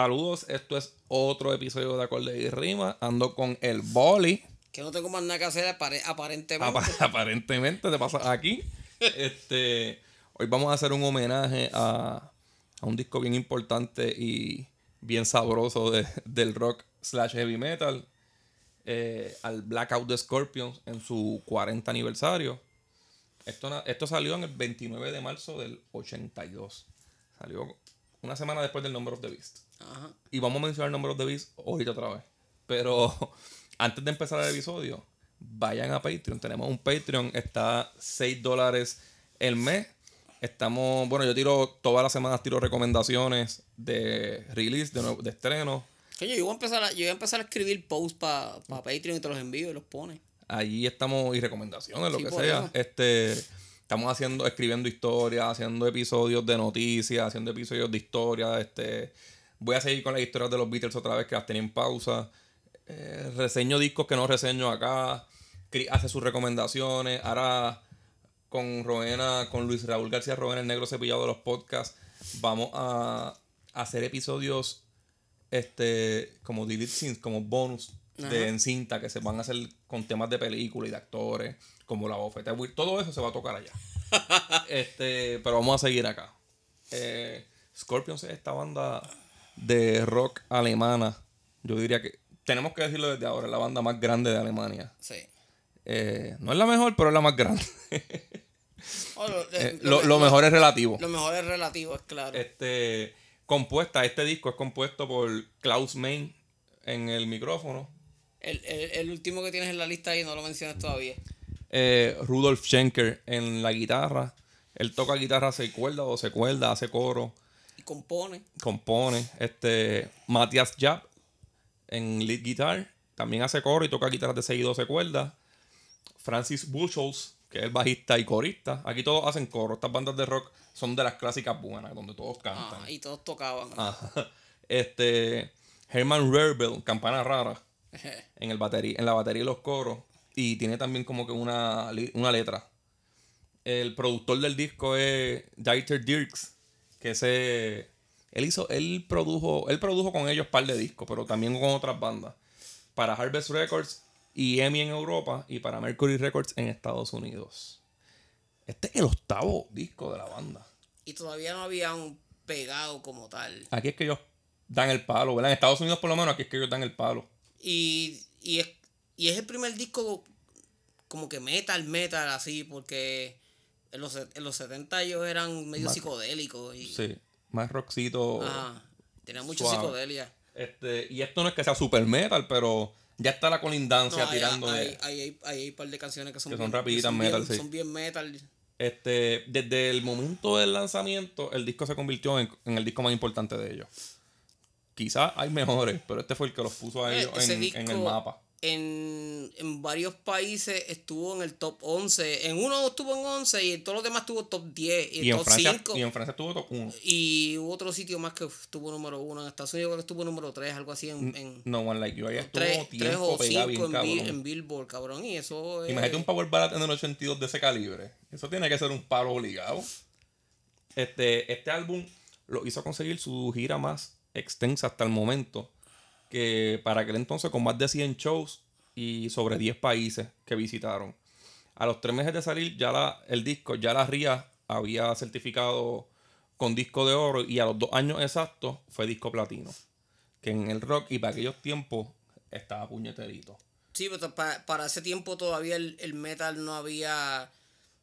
Saludos, esto es otro episodio de Acorde y Rima. Ando con el Boli. Que no tengo más nada que hacer aparentemente. aparentemente te pasa aquí. este, hoy vamos a hacer un homenaje a, un disco bien importante y bien sabroso del rock slash heavy metal. Eh, al Blackout de Scorpions en su 40 aniversario. Esto, esto salió en el 29 de marzo del 82. Salió una semana después del Number of the Beast. Y vamos a mencionar of the Beast ahorita otra vez. Pero antes de empezar el episodio, vayan a Patreon. Tenemos un Patreon, está 6 dólares el mes. Estamos, bueno, yo tiro todas las semanas, tiro recomendaciones de release, de, de estreno. yo, voy a empezar a, yo voy a empezar a escribir posts para Patreon y te los envío y los pone. Allí estamos, y recomendaciones, lo que sea. Este estamos haciendo, escribiendo historias, haciendo episodios de noticias, haciendo episodios de historia. Este, voy a seguir con las historias de los Beatles otra vez que las tenía en pausa. Eh, reseño discos que no reseño acá. Hace sus recomendaciones. Ahora con Roena, con Luis Raúl García Roena, el negro cepillado de los podcasts, vamos a hacer episodios este como delete scenes, como bonus de en cinta que se van a hacer con temas de película y de actores como la bofeta todo eso se va a tocar allá. este, pero vamos a seguir acá. Eh, Scorpions es esta banda de rock alemana. Yo diría que tenemos que decirlo desde ahora, es la banda más grande de Alemania. Sí. Eh, no es la mejor, pero es la más grande. Oh, eh, lo, mejor es relativo. Lo mejor es relativo, es claro. Este, compuesta, este disco es compuesto por Klaus Main en el micrófono. El, el último que tienes en la lista ahí no lo mencionas todavía. Eh, Rudolf Schenker en la guitarra. Él toca guitarra seis cuerdas o se cuerda, hace coro. Compone. Compone. Este, Matthias Japp en lead guitar. También hace coro y toca guitarras de 6 y 12 cuerdas. Francis Buchholz, que es bajista y corista. Aquí todos hacen coro. Estas bandas de rock son de las clásicas buenas, donde todos cantan. Ah, y todos tocaban. Este, Herman Rerbel, campana rara. en, el batería, en la batería y los coros. Y tiene también como que una, letra. El productor del disco es Dieter Dirks, que ese él hizo, él produjo, él produjo con ellos un par de discos, pero también con otras bandas. Para Harvest Records y EMI en Europa y para Mercury Records en Estados Unidos. Este es el octavo disco de la banda. Y todavía no habían pegado como tal. Aquí es que ellos dan el palo, ¿verdad? En Estados Unidos por lo menos aquí es que ellos dan el palo. Y, y es y es el primer disco como que metal, metal, así, porque en los, en los 70 ellos eran medio psicodélicos. Y, sí, más rockcito. Ajá, tenía mucha psicodelia. Este, y esto no es que sea super metal, pero ya está la colindancia tirando. Hay, hay, hay, un par de canciones que son, son rapiditas metal, sí. Son bien metal. Este, desde el momento del lanzamiento, el disco se convirtió en, el disco más importante de ellos. Quizás hay mejores, pero este fue el que los puso a eh, ellos en el mapa en, en, varios países estuvo en el top 11. En uno estuvo en 11 y en todos los demás estuvo top 10. Y, en, Francia, y en Francia estuvo top 1. Y hubo otro sitio más que estuvo número 1. En Estados Unidos creo que estuvo número 3, algo así. En, en no One Like You. Ahí estuvo 3, tiempo 3 o 5 en, en, Billboard, cabrón. Y eso Imagínate un Power Ballad en el 82 de ese calibre. Eso tiene que ser un palo obligado. Este, este álbum lo hizo conseguir su gira más extensa hasta el momento que para aquel entonces con más de 100 shows y sobre 10 países que visitaron. A los tres meses de salir, ya la, el disco, ya la RIA había certificado con disco de oro y a los dos años exactos fue disco platino. Que en el rock y para aquellos tiempos estaba puñeterito. Sí, pero para, ese tiempo todavía el metal no había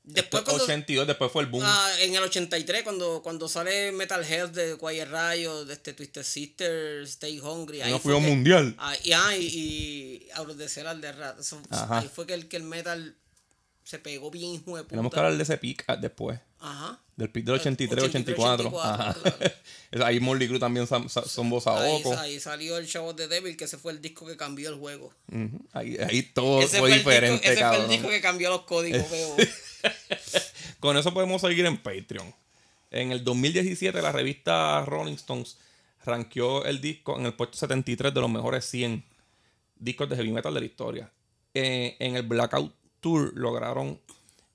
Después cuando, 82, después fue el boom. Ah, en el 83, cuando, cuando sale Metal Health de Quiet Rayo, de este Twisted Sister, Stay Hungry. Ahí no fue un mundial. Ah, y, ah, y, y the Cellar de Rat. ahí fue que el, que el metal se pegó bien, hijo de puta. Tenemos que hablar de ese pick ah, después. Ajá. Del pick del 83, 84. Ajá. ahí Molly Crew también son, son voz a ahí, ahí, salió el of the Devil, que ese fue el disco que cambió el juego. ahí, ahí todo fue, diferente, ese fue el disco que cambió los códigos, Con eso podemos seguir en Patreon. En el 2017 la revista Rolling Stones rankeó el disco en el puesto 73 de los mejores 100 discos de heavy metal de la historia. Eh, en el Blackout Tour lograron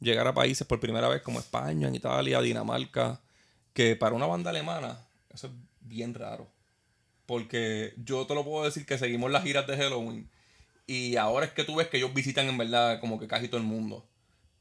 llegar a países por primera vez como España, Italia, Dinamarca, que para una banda alemana eso es bien raro. Porque yo te lo puedo decir que seguimos las giras de Halloween. Y ahora es que tú ves que ellos visitan en verdad como que casi todo el mundo.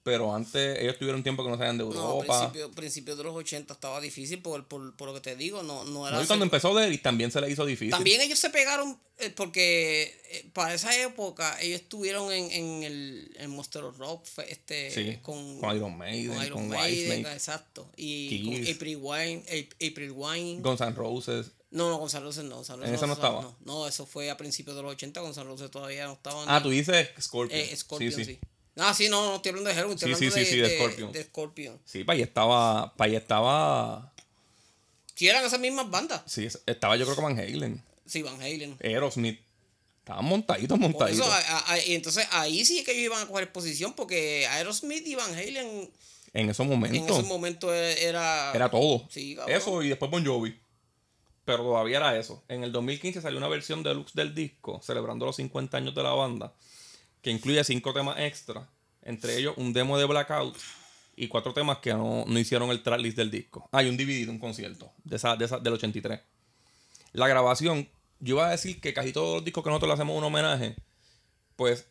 Pero antes ellos tuvieron tiempo que no salían de Europa. No, principio, de los 80 estaba difícil por, por, por lo que te digo. No, no era y cuando empezó Derrick también se le hizo difícil. También ellos se pegaron eh, porque eh, para esa época ellos estuvieron en, en el en Monster Rock este, con, con, Iron Maiden, con, Iron Maiden, exacto. Y con April Wine, April Wine. Guns N' Roses. No, no, Gonzalo Roses no. Gonzalo ¿En eso no, estaba? No, eso fue a principios de los 80. Gonzalo Roses todavía no estaba. Ah, tú dices Scorpion. Eh, Scorpion, sí. sí. Ah, sí, no, no estoy hablando de Heroin, estoy sí, hablando sí, de, sí, de, Scorpion. de, Scorpion. Sí, para allá estaba. Para allá estaba. Sí, eran esas mismas bandas. Sí, estaba yo creo que Van Halen. Sí, Van Halen. Aerosmith. Estaban montaditos, montaditos. y entonces ahí sí que ellos iban a coger exposición porque Aerosmith y Van Halen. En esos momentos. En esos momentos era. Era todo. Sí, Eso y después Bon Jovi. Pero todavía era eso. En el 2015 salió una versión deluxe del disco, celebrando los 50 años de la banda, que incluye cinco temas extra entre ellos un demo de Blackout y cuatro temas que no, hicieron el tracklist del disco. Hay un DVD un concierto de esa, de esa, del 83. La grabación, yo iba a decir que casi todos los discos que nosotros le hacemos un homenaje, pues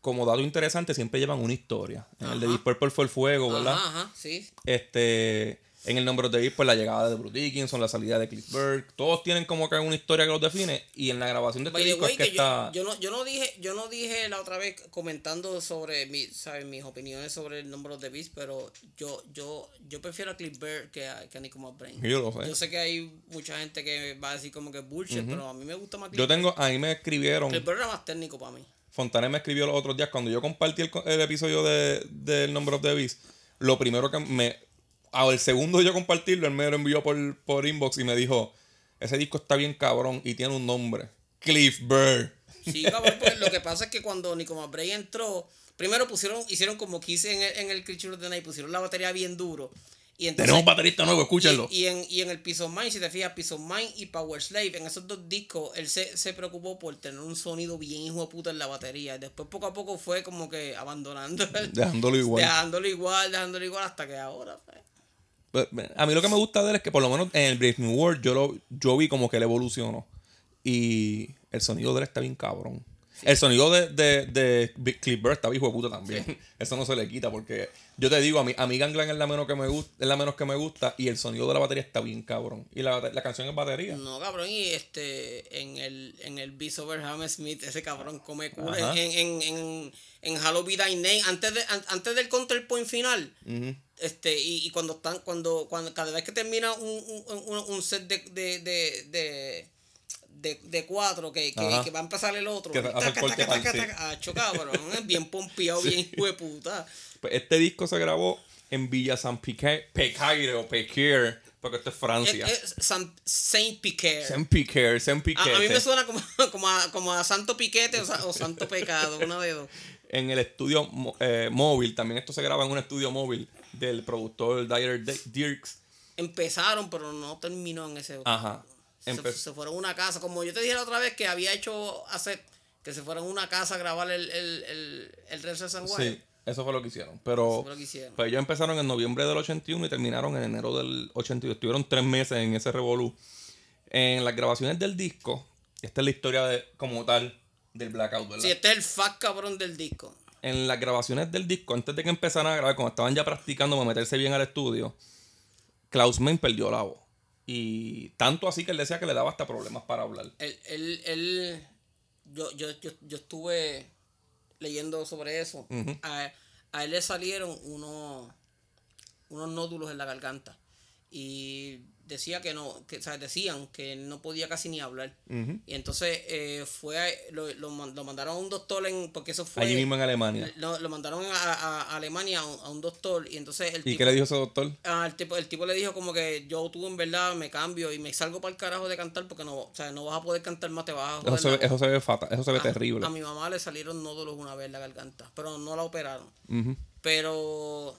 como dato interesante, siempre llevan una historia. En el de Deep Purple fue el fuego, ¿verdad? Ajá, sí. Este, en el nombre de David, pues la llegada de Bruce Dickinson, la salida de Cliff Burke, todos tienen como que una historia que los define. Y en la grabación de este disco es que, está. Yo, no, yo, no dije, yo no dije la otra vez comentando sobre mi, ¿sabes? mis opiniones sobre el nombre de Beast, pero yo, yo, yo prefiero a Cliff Burke que a, que a Nico McBrain. Yo lo sé. Yo sé que hay mucha gente que va a decir como que bullshit, pero a mí me gusta más Cliff Yo tengo, a mí me escribieron. Cliff Burke era más técnico para mí. Fontane me escribió los otros días cuando yo compartí el, el episodio de, del Number of the Beast. Lo primero que me al segundo yo compartirlo, él me lo envió por, por inbox y me dijo, ese disco está bien cabrón y tiene un nombre. Cliff Burr. Sí, cabrón, pues lo que pasa es que cuando Nico Bray entró, primero pusieron, hicieron como quise en el, en el Creature of the Night, pusieron la batería bien duro. Y entonces, Tenemos baterista nuevo, escúchenlo. Y, en, y en el Peace of Mind, si te fijas, Peace of Mind y Power Slave, en esos dos discos, él se, se preocupó por tener un sonido bien hijo de puta en la batería. Después poco a poco fue como que abandonando. Dejándolo igual. Dejándolo igual, dejándolo igual hasta que ahora. Pues, a mí lo que me gusta de él es que por lo menos en el Brave New World yo, lo, yo vi como que él evolucionó. Y el sonido de él está bien cabrón. El sonido de, de, de Cliff Burr está hijo de puta también. Eso no se le quita porque yo te digo, a mí, a mí Gangland es la menos que me gusta, es la menos que me gusta y el sonido de la batería está bien cabrón. Y la, la canción es batería. No, cabrón, y este en el en el Beast Over Smith, ese cabrón come culo en, en, en, en Halloween Name antes de antes del counterpoint final. Este, y, y, cuando están, cuando, cuando cada vez que termina un, un, un set de, de, de, de de, de cuatro que, que, que, va a empezar el otro. Que taca, taca, taca, ah, chocado, bien pompeado, bien hueputa. Pues este disco se grabó en Villa San Pecaire o Pequier, porque esto es Francia. Es, Saint Piquer. Saint Piquer, Saint Piquete. A, a, mí me suena como, como, a, como a Santo Piquete o, Santo Pecado, una de dos. En el estudio eh, móvil, también esto se graba en un estudio móvil del productor Dyer Dirks. Empezaron, pero no terminó en ese. Ajá. Se, fueron a una casa, como yo te dije la otra vez que había hecho hace que se fueron a una casa a grabar el, el, el, el de San Juan. Sí, eso fue lo que hicieron. Pero Pues ellos empezaron en noviembre del 81 y terminaron en enero del 82. Estuvieron tres meses en ese revolú. En las grabaciones del disco, esta es la historia de, como tal del Blackout, ¿verdad? Sí, este es el fact cabrón del disco. En las grabaciones del disco, antes de que empezaran a grabar, cuando estaban ya practicando para meterse bien al estudio, Klaus Main perdió la voz. Y tanto así que él decía que le daba hasta problemas para hablar. Él, él, él yo, yo, yo, yo estuve leyendo sobre eso. a, a, él le salieron unos, unos nódulos en la garganta. Y decía que no, que, o sea, decían que no podía casi ni hablar. Y entonces eh, fue lo, lo, mandaron a un doctor en, porque eso fue... Allí mismo en Alemania. Lo, lo mandaron a, a, Alemania a un, doctor y entonces el ¿Y qué le dijo ese doctor? Ah, el, tipo, el tipo le dijo como que yo tú en verdad me cambio y me salgo para el carajo de cantar porque no, o sea, no vas a poder cantar más, te vas a Eso se, ve, eso se ve fatal, eso se ve terrible. A mi mamá le salieron nódulos una vez en la garganta, pero no la operaron. Pero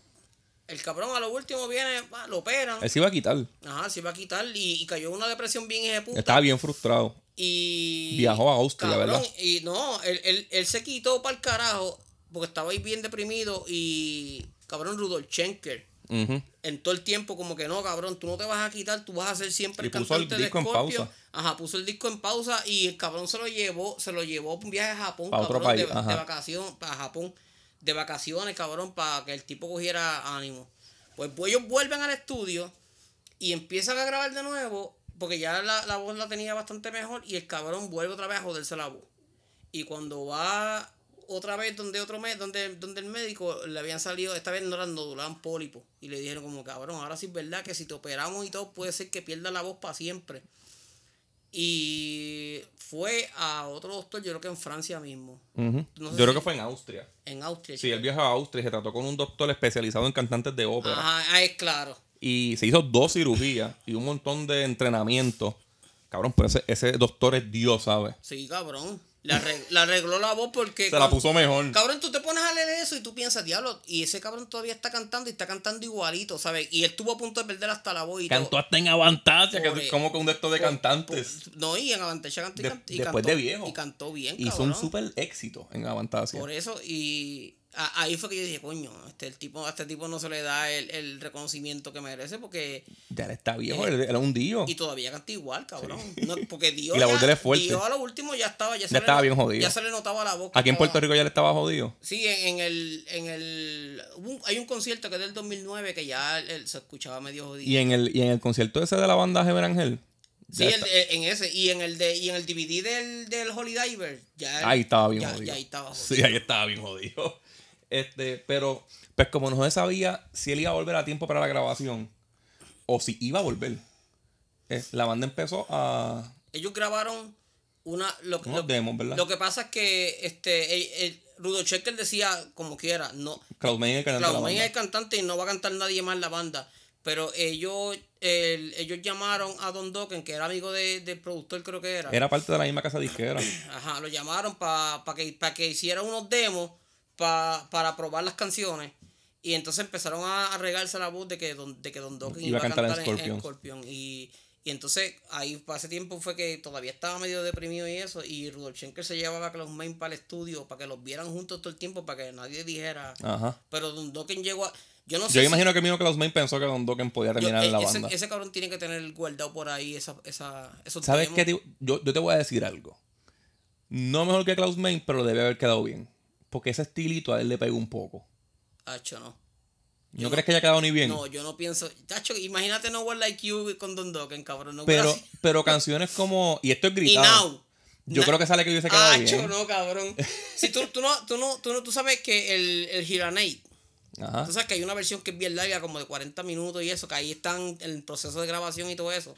el cabrón a lo último viene, lo operan. Él se iba a quitar. Ajá, se iba a quitar y, cayó en una depresión bien ejecutada. Estaba bien frustrado. Y. Viajó a Austria, ¿verdad? Y no, él, él, se quitó para el carajo porque estaba ahí bien deprimido y. Cabrón, Rudolf Schenker. En todo el tiempo, como que no, cabrón, tú no te vas a quitar, tú vas a ser siempre el cantante de Scorpio. Ajá, puso el disco en pausa y el cabrón se lo llevó, se lo llevó un viaje a Japón, cabrón, de, de, vacación, para Japón, de vacaciones, cabrón, para que el tipo cogiera ánimo. Pues, pues ellos vuelven al estudio y empiezan a grabar de nuevo, porque ya la, la voz la tenía bastante mejor, y el cabrón vuelve otra vez a joderse la voz. Y cuando va otra vez donde otro mes, donde, donde el médico le habían salido, esta vez no eran nodulaban pólipos. Y le dijeron como, cabrón, ahora sí es verdad que si te operamos y todo, puede ser que pierda la voz para siempre. Y fue a otro doctor, yo creo que en Francia mismo. yo creo que fue en Austria. En Austria. Sí, él viajó a Austria y se trató con un doctor especializado en cantantes de ópera. Ajá, es claro. Y se hizo dos cirugías y un montón de entrenamiento. Cabrón, pero ese, ese doctor es Dios, ¿sabes? Sí, cabrón. Le, arregló la voz porque. Se la puso mejor. Cabrón, tú te pones a leer eso y tú piensas, diablo, y ese cabrón todavía está cantando y está cantando igualito, ¿sabes? Y él estuvo a punto de perder hasta la voz y Cantó hasta en Avantasia, que es como que un de estos de cantantes. no, y en Avantasia cantó, y, Después de viejo. Y cantó bien, cabrón. Hizo un súper éxito en Avantasia. Por eso, y ahí fue que yo dije, coño, este, el tipo, a este tipo no se le da el, reconocimiento que merece porque... Ya le está viejo, él era un dio. Y todavía canta igual, cabrón. porque Dios, y la voz de él es fuerte. Dios a lo último ya estaba... Ya, ya estaba bien jodido. Ya se le notaba la boca. Aquí en Puerto Rico ya le estaba jodido. Sí, en, el... En el hay un concierto que es del 2009 que ya él, se escuchaba medio jodido. ¿Y en, el, y en el concierto ese de la banda Geber Ángel? Sí, en ese. Y en el de y en el DVD del, del Holy Diver. Ya, ahí estaba bien jodido. Ya ahí estaba jodido. Sí, ahí estaba bien jodido. Este, pero, pues como no se sabía si él iba a volver a tiempo para la grabación o si iba a volver, eh, la banda empezó a. Ellos grabaron una. Lo, lo, ¿verdad? lo que pasa es que este el, Rudo Checker decía como quiera, no. Claudemain es el cantante. es el cantante y no va a cantar nadie más la banda. Pero ellos, ellos llamaron a Don Dokken, que era amigo de, del productor, creo que era. Era parte de la misma casa disquera. Ajá, lo llamaron para que, que hiciera unos demos para probar las canciones. Y entonces empezaron a, regarse la voz de que Don, de que Don Dokken iba, a cantar, en Scorpion. Y, entonces ahí hace tiempo fue que todavía estaba medio deprimido y eso. Y Rudolf Schenker se llevaba a los main para el estudio para que los vieran juntos todo el tiempo, para que nadie dijera. Pero Don Dokken llegó a. Yo no sé. Yo imagino que mismo que los main pensó que Don Dokken podía terminar en la ese, banda. Ese cabrón tiene que tener guardado por ahí esa, esa, esos ¿Sabes qué? Yo, yo te voy a decir algo. No mejor que Klaus Main, pero debe haber quedado bien. Porque ese estilito a él le pegó un poco. Hacho, no. ¿No, crees que haya quedado ni bien? No, yo no pienso. Tacho, imagínate No One Like You con Don Dokken, cabrón. No pero, pero canciones como. Y esto es gritado. Now. Yo creo que sale que hubiese quedado Hacho, no, cabrón. si tú, tú, no, tú, no, tú, no, tú sabes que el, el Hiranate Ajá. Tú sabes que hay una versión que es bien larga, como de 40 minutos y eso, que ahí están en el proceso de grabación y todo eso.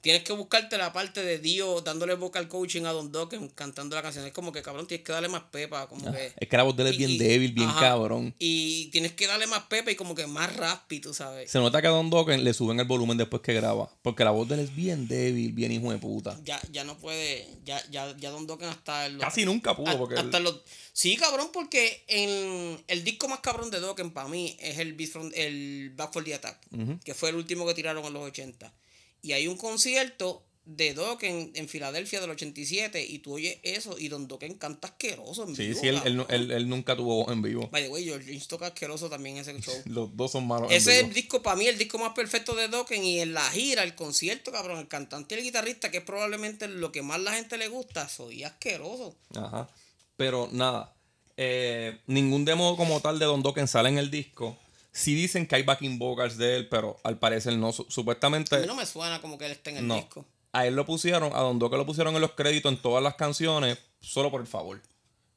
Tienes que buscarte la parte de Dio dándole vocal coaching a Don Dokken cantando la canción. Es como que, cabrón, tienes que darle más pepa. Como ah, que, es que la voz de él es bien débil, bien cabrón. Y tienes que darle más pepa y como que más raspi, tú sabes. Se nota que a Don Dokken le suben el volumen después que graba. Porque la voz de él es bien débil, bien hijo de puta. Ya, ya no puede. Ya, ya, ya Don Dokken hasta. Casi nunca pudo. Porque hasta los Sí, cabrón, porque en el disco más cabrón de Dokken para mí es el, el Back for the Attack, que fue el último que tiraron en los 80. Y hay un concierto de Dokken en Filadelfia del 87 y tú oyes eso y Don Dokken canta asqueroso en vivo. Sí, sí, él, él, él, nunca tuvo en vivo. By the way, George Lynch toca asqueroso también en ese show. Los dos son malos. Ese es el disco para mí, el disco más perfecto de Dokken y en la gira, el concierto, cabrón, el cantante y el guitarrista, que es probablemente lo que más la gente le gusta, soy asqueroso. Ajá. Pero nada, eh, ningún demo como tal de Don Dokken sale en el disco. Sí dicen que hay backing vocals de él, pero al parecer no. Supuestamente. A mí no me suena como que él esté en el disco. A él lo pusieron, a Don Dokken lo pusieron en los créditos en todas las canciones, solo por el favor.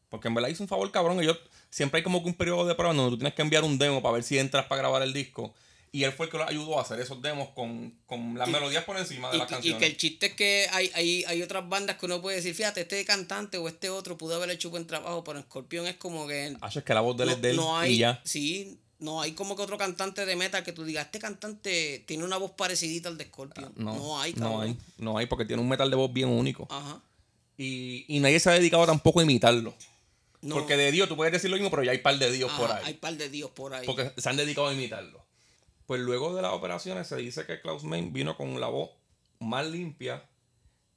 Porque en verdad hizo un favor cabrón. Ellos, siempre hay como que un periodo de prueba donde tú tienes que enviar un demo para ver si entras para grabar el disco. Y él fue el que lo ayudó a hacer esos demos con, las melodías por encima de las canciones. Y que el chiste es que hay, hay, hay otras bandas que uno puede decir, fíjate, este cantante o este otro pudo haber hecho buen trabajo, pero Scorpion es como que. Ah, es que la voz de él es de él hay, y ya. Sí, no hay como que otro cantante de metal que tú digas, este cantante tiene una voz parecidita al de Scorpion. Ah, no, no hay, No hay, no hay, porque tiene un metal de voz bien único. Ajá. Y, y nadie se ha dedicado tampoco a imitarlo. Porque de Dios tú puedes decir lo mismo, pero ya hay par de Dios por ahí. Hay par de Dios por ahí. Porque se han dedicado a imitarlo. Pues luego de las operaciones se dice que Klaus Main vino con la voz más limpia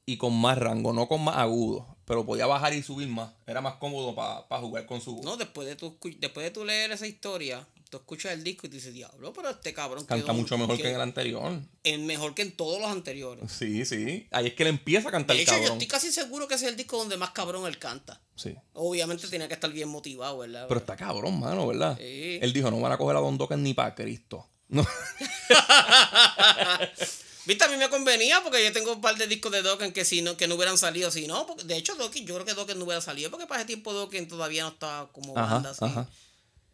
y con más rango, no con más agudo, pero podía bajar y subir más. Era más cómodo para jugar con su voz. No, después de tu, después de tu leer esa historia, tú escuchas el disco y te dices, diablo, pero este cabrón. Canta mucho mejor que, en el anterior. Es mejor que en todos los anteriores. Sí, sí. Ahí es que él empieza a cantar de hecho, Yo estoy casi seguro que ese es el disco donde más cabrón él canta. Sí. Obviamente tenía que estar bien motivado, ¿verdad? Pero está cabrón, mano, ¿verdad? Sí. Él dijo, no van a coger a Don Dokken ni para Cristo. No. Viste, a mí me convenía porque yo tengo un par de discos de Dokken que si no, que no hubieran salido, si no, porque, de hecho Dokken, yo creo que Dokken no hubiera salido porque para ese tiempo Dokken todavía no estaba como banda así.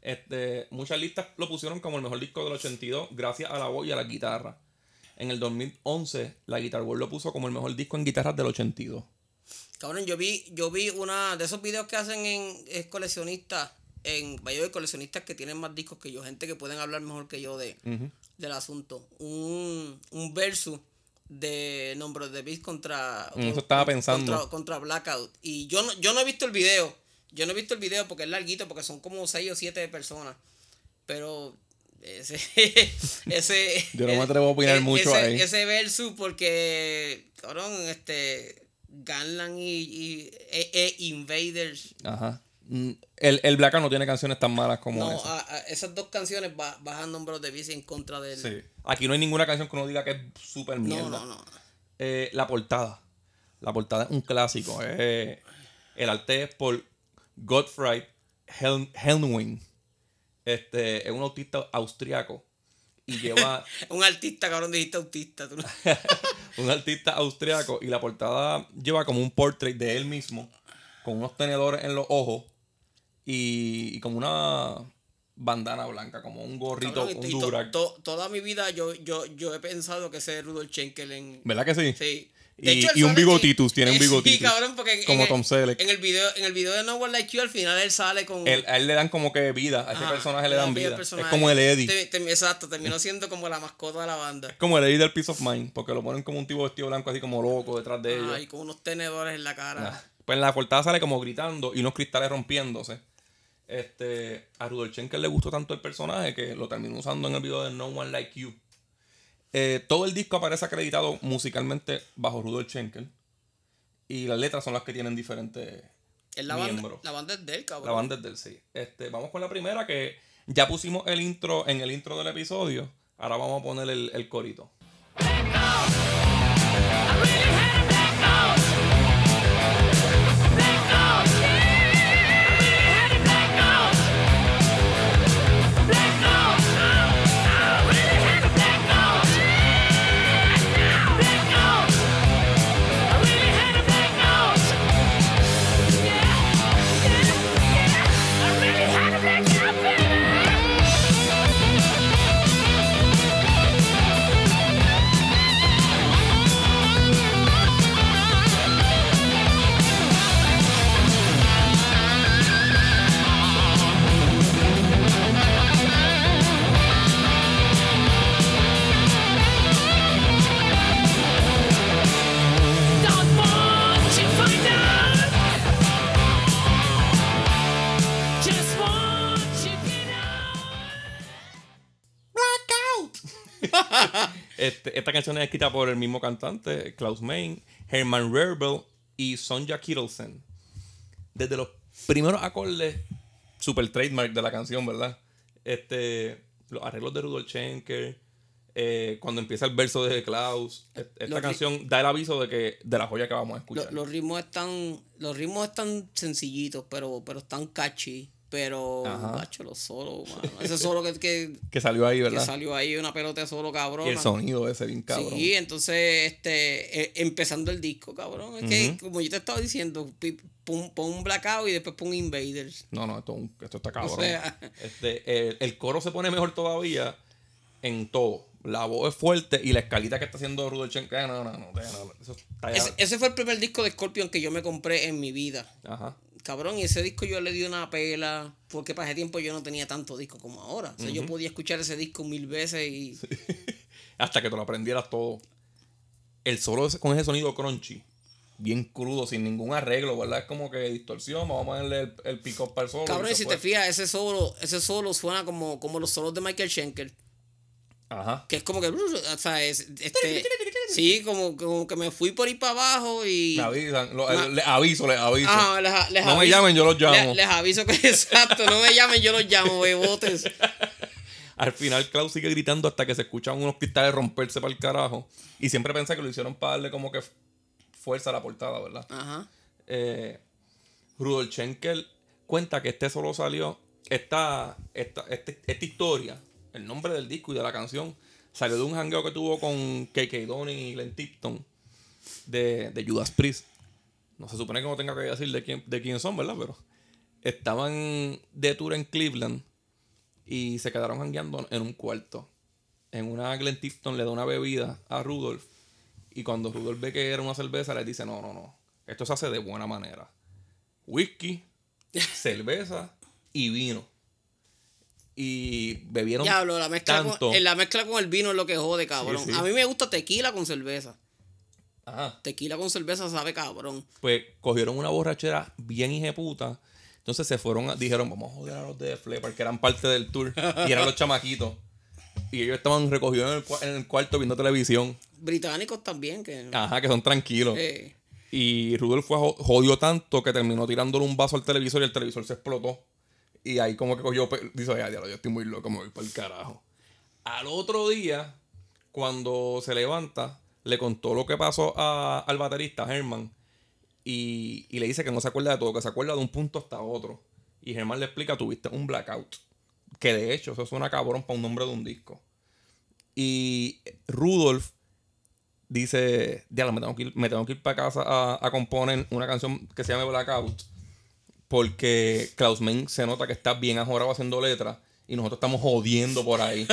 Este, muchas listas lo pusieron como el mejor disco del 82 gracias a la voz y a la guitarra. En el 2011, la Guitar World lo puso como el mejor disco en guitarras del 82. Cabrón, yo vi, yo vi una de esos videos que hacen en coleccionistas, en vaya de coleccionistas que tienen más discos que yo, gente que pueden hablar mejor que yo de, del asunto. Un, un versus de Nombre de Beast contra, estaba pensando. Contra, Blackout. Y yo no, yo no he visto el video. Yo no he visto el video porque es larguito, porque son como 6 o 7 personas. Pero ese. ese yo no me atrevo a opinar e, mucho ese, ahí. Ese versus, porque, cabrón, este. Gunland y, y e, e Invaders. Ajá. Mm, el, el Blackout no tiene canciones tan malas como no, esas dos canciones bajan nombres de bici en contra de él. Sí. Aquí no hay ninguna canción que uno diga que es súper mierda. No, no, no. Eh, la portada. La portada es un clásico. el arte es por Gottfried Helmwing. Este, es un autista austriaco. Y lleva. un artista, cabrón, dijiste autista. un artista austriaco. Y la portada lleva como un portrait de él mismo. Con unos tenedores en los ojos y, como una bandana blanca, como un gorrito, un durac. toda mi vida yo, yo, yo he pensado que ese es Rudolf Schenkel en... ¿Verdad que sí? Sí. Y, un bigotitus, tiene un bigotitus. Sí, cabrón, porque como Tom Selleck. En el, video, en el video de No One Like You, al final él sale con. a él le dan como que vida, a ese personaje le dan vida. Es como el Eddie. exacto, terminó siendo como la mascota de la banda. Es como el Eddie del Peace of Mind, porque lo ponen como un tipo vestido blanco, así como loco detrás de ellos. Y con unos tenedores en la cara. Pues en la portada sale como gritando y unos cristales rompiéndose. Este, a Rudolf Schenker le gustó tanto el personaje que lo terminó usando en el video de No One Like You. Eh, todo el disco aparece acreditado musicalmente bajo Rudolf Schenker. Y las letras son las que tienen diferentes la miembros. Banda, la banda es del cabrón. La banda es del, sí. Este, vamos con la primera que ya pusimos el intro en el intro del episodio. Ahora vamos a poner el, el corito. Este, esta canción es escrita por el mismo cantante, Klaus Main, Herman Rerbel y Sonja Kittelsen. Desde los primeros acordes, super trademark de la canción, ¿verdad? Este, los arreglos de Rudolf Schenker, eh, cuando empieza el verso de Klaus, esta canción da el aviso de que de la joya que vamos a escuchar. Los, ritmos están los ritmos están sencillitos, pero pero están catchy. Pero, macho, los solos, mano. Ese solo que, que, que, salió ahí, ¿verdad? Que salió ahí una pelota de solo, cabrón. Y el sonido ese bien cabrón. Sí, entonces, este, eh, empezando el disco, cabrón. Es que, como yo te estaba diciendo, pon, un blackout y después pon invaders. No, no, esto, esto está cabrón. O sea, este, el, coro se pone mejor todavía en todo. La voz es fuerte y la escalita que está haciendo Rudolf Schenker, no, no, no, no, eso está ese, ese fue el primer disco de Scorpion que yo me compré en mi vida. Ajá cabrón, y ese disco yo le di una pela, porque para ese tiempo yo no tenía tanto disco como ahora. O sea, yo podía escuchar ese disco mil veces y... Hasta que te lo aprendieras todo. El solo con ese sonido crunchy, bien crudo, sin ningún arreglo, ¿verdad? Es como que distorsión, vamos a ponerle el, el pick-up para el solo. Cabrón, y si te fijas, ese solo, ese solo suena como, como los solos de Michael Schenker. Ajá. Que es como que, o sea, es, este, sí, como, como que me fui por ahí para abajo y... Me avisan, les aviso, les aviso. no me llamen, yo los llamo. Les, aviso que, exacto, no me llamen, yo los llamo, bebotes. Al final, Klaus sigue gritando hasta que se escuchan unos cristales romperse para el carajo. Y siempre pensé que lo hicieron para darle como que fuerza a la portada, ¿verdad? Ajá. Eh, Rudolf Schenkel cuenta que este solo salió. Esta, esta, este, esta historia, el nombre del disco y de la canción, salió de un hangueo que tuvo con KK Donny y Glenn Tipton de, de Judas Priest. No se supone que no tenga que decir de quién, de quién son, ¿verdad? Pero estaban de tour en Cleveland y se quedaron jangueando en un cuarto. En una Glenn Tipton le da una bebida a Rudolf y cuando Rudolf ve que era una cerveza le dice, no, no, no, esto se hace de buena manera. Whisky, cerveza y vino. Y bebieron Diablo, la mezcla tanto. Con, la mezcla con el vino es lo que jode, cabrón. A mí me gusta tequila con cerveza. Tequila con cerveza sabe cabrón. Pues cogieron una borrachera bien hijeputa. Entonces se fueron, dijeron, vamos a joder a los de Flepper, que eran parte del tour. y eran los chamaquitos. Y ellos estaban recogidos en el, cuarto viendo televisión. Británicos también, que. Ajá, que son tranquilos. Y Rudolf fue jodió tanto que terminó tirándole un vaso al televisor y el televisor se explotó. Y ahí como que cogió, dice, ya, yo estoy muy loco, me voy para el carajo. Al otro día, cuando se levanta, le contó lo que pasó al baterista Herman y, le dice que no se acuerda de todo, que se acuerda de un punto hasta otro. Y Herman le explica, tuviste un blackout. Que de hecho, eso suena cabrón para un nombre de un disco. Y Rudolf dice, diablo, me tengo que ir, me tengo que ir para casa a, a, componer una canción que se llama Blackout. Porque Klaus Main se nota que está bien ajorado haciendo letras y nosotros estamos jodiendo por ahí.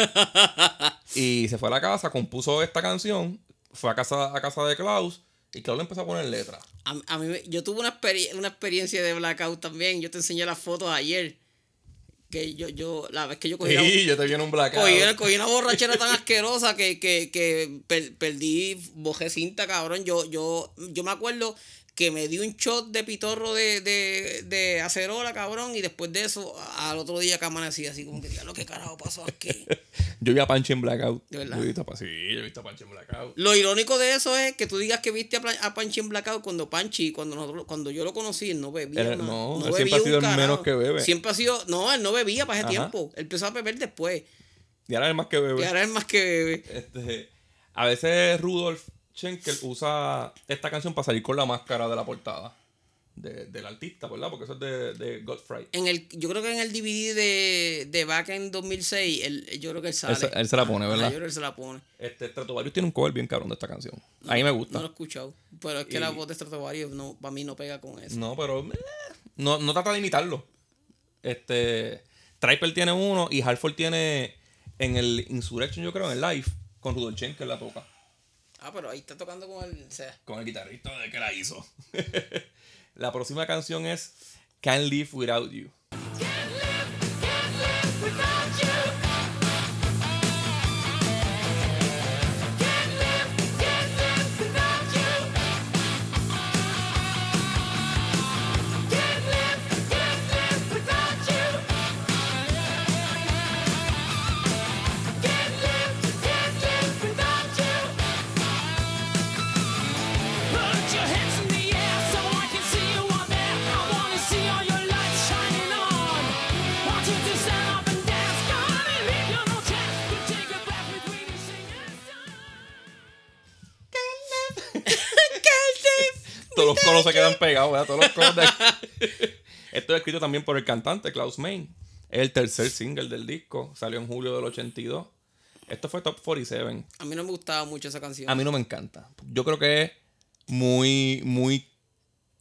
y se fue a la casa, compuso esta canción fue a casa, a casa de Klaus y Klaus le empezó a poner letras. A, mí, yo tuve una, una experiencia de blackout también. Yo te enseñé las fotos ayer. Que yo, yo, la vez que yo cogí. Sí, yo te vi en un blackout. Cogí, una borrachera tan asquerosa que, que, que perdí, bojé cinta, cabrón. Yo, yo, yo me acuerdo que me dio un shot de pitorro de, de, de acerola, cabrón, y después de eso, al otro día que amanecí así, como que, lo que carajo pasó aquí? yo vi a Pancho en Blackout. ¿De verdad? Yo he visto a, sí, yo he visto a Pancho en Blackout. Lo irónico de eso es que tú digas que viste a, Pancho en Blackout cuando Panchi, cuando nosotros, cuando yo lo conocí, él no bebía. no, no siempre ha sido el menos que bebe. Siempre ha sido, no, él no bebía para ese tiempo. Él empezó a beber después. Y ahora es más que bebe. Y ahora es más que bebe. Este, a veces Rudolf Schenkel usa esta canción para salir con la máscara de la portada del artista, ¿verdad? Porque eso es de, de Godfrey. En el, yo creo que en el DVD de, de Back en 2006, él, yo creo que él sale. Él, se la pone, ¿verdad? yo creo que él se la pone. Este, Stratovarius tiene un cover bien cabrón de esta canción. a mí me gusta. No lo he escuchado. Pero es que la voz de Stratovarius no, para mí no pega con eso. No, pero eh, no, no trata de imitarlo. Este, Triper tiene uno y Halford tiene en el Insurrection, yo creo, en el live, con Rudolf Chen, que la toca. Ah, pero ahí está tocando con el... Con el guitarrista de que la hizo. La próxima canción es Can't Live Without You. Todos los coros se quedan pegados, ¿verdad? Todos los coros Esto es escrito también por el cantante Klaus Main. Es el tercer single del disco. Salió en julio del 82. Esto fue Top 47. A mí no me gustaba mucho esa canción. A mí no me encanta. Yo creo que es muy, muy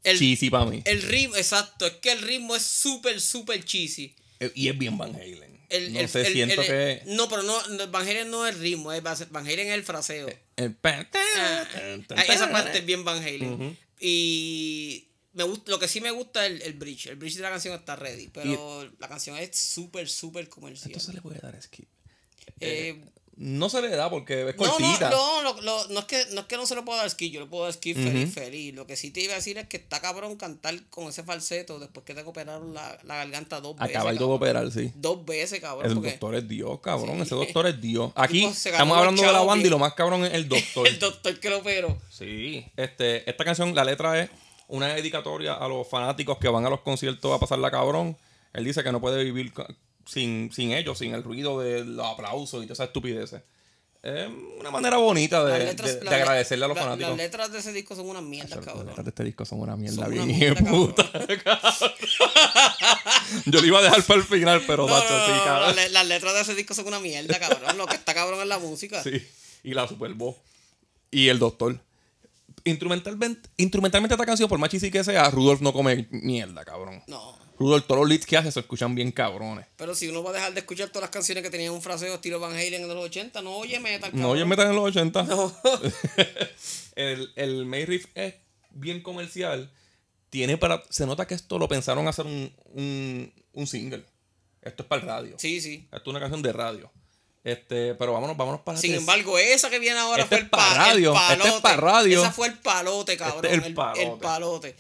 cheesy para mí. El ritmo, exacto. Es que el ritmo es súper, súper cheesy. Y es bien Van Halen. no sé, siento que. No, pero no, Van Halen no es el ritmo, es Van Halen es el fraseo. El, ah, esa parte es bien Van Halen. Y me gusta, lo que sí me gusta es el, bridge. El bridge de la canción está ready. Pero la canción es súper, súper comercial. Entonces le voy a dar skip. Eh, no se le da porque es cortita. No, no, no, no, es que, no es que no se lo pueda dar skip, yo lo puedo dar skip feliz, feliz. Lo que sí te iba a decir es que está cabrón cantar con ese falseto después que te operaron la, la garganta dos veces. Acaba de operar, sí. Dos veces, cabrón. El doctor es Dios, cabrón. Ese doctor es Dios. Aquí estamos hablando de la banda y lo más cabrón es el doctor. el doctor que lo operó. Sí. Este, esta canción, la letra es una dedicatoria a los fanáticos que van a los conciertos a pasarla cabrón. Él dice que no puede vivir sin, sin ellos, sin el ruido de los aplausos y todas esas estupideces. Es una manera bonita de, de, agradecerle a los fanáticos. Las letras de ese disco son una mierda, cabrón. Las letras de este disco son una mierda, bien puta. Yo lo iba a dejar para el final, pero no, sí, cabrón. Las, letras de ese disco son una mierda, cabrón. Lo que está cabrón es la música. Sí, y la Super Bowl. Y el doctor. Instrumentalmente, instrumentalmente esta canción, por más sí que sea, Rudolf no come mierda, cabrón. No. Rudolf, todos los leads que hace se escuchan bien cabrones. Pero si uno va a dejar de escuchar todas las canciones que tenían un fraseo estilo Van Halen en los 80, no oye metal. No oye metal en los 80. No. el, el May Riff es bien comercial. Tiene para. Se nota que esto lo pensaron hacer un, un, un single. Esto es para el radio. Sí, sí. Esto es una canción de radio. Este, pero vámonos, vámonos para Sin embargo, esa que viene ahora este fue el, pa radio. el palote. Este es para radio. Esa fue el palote, este cabrón. Este el, palote. el palote.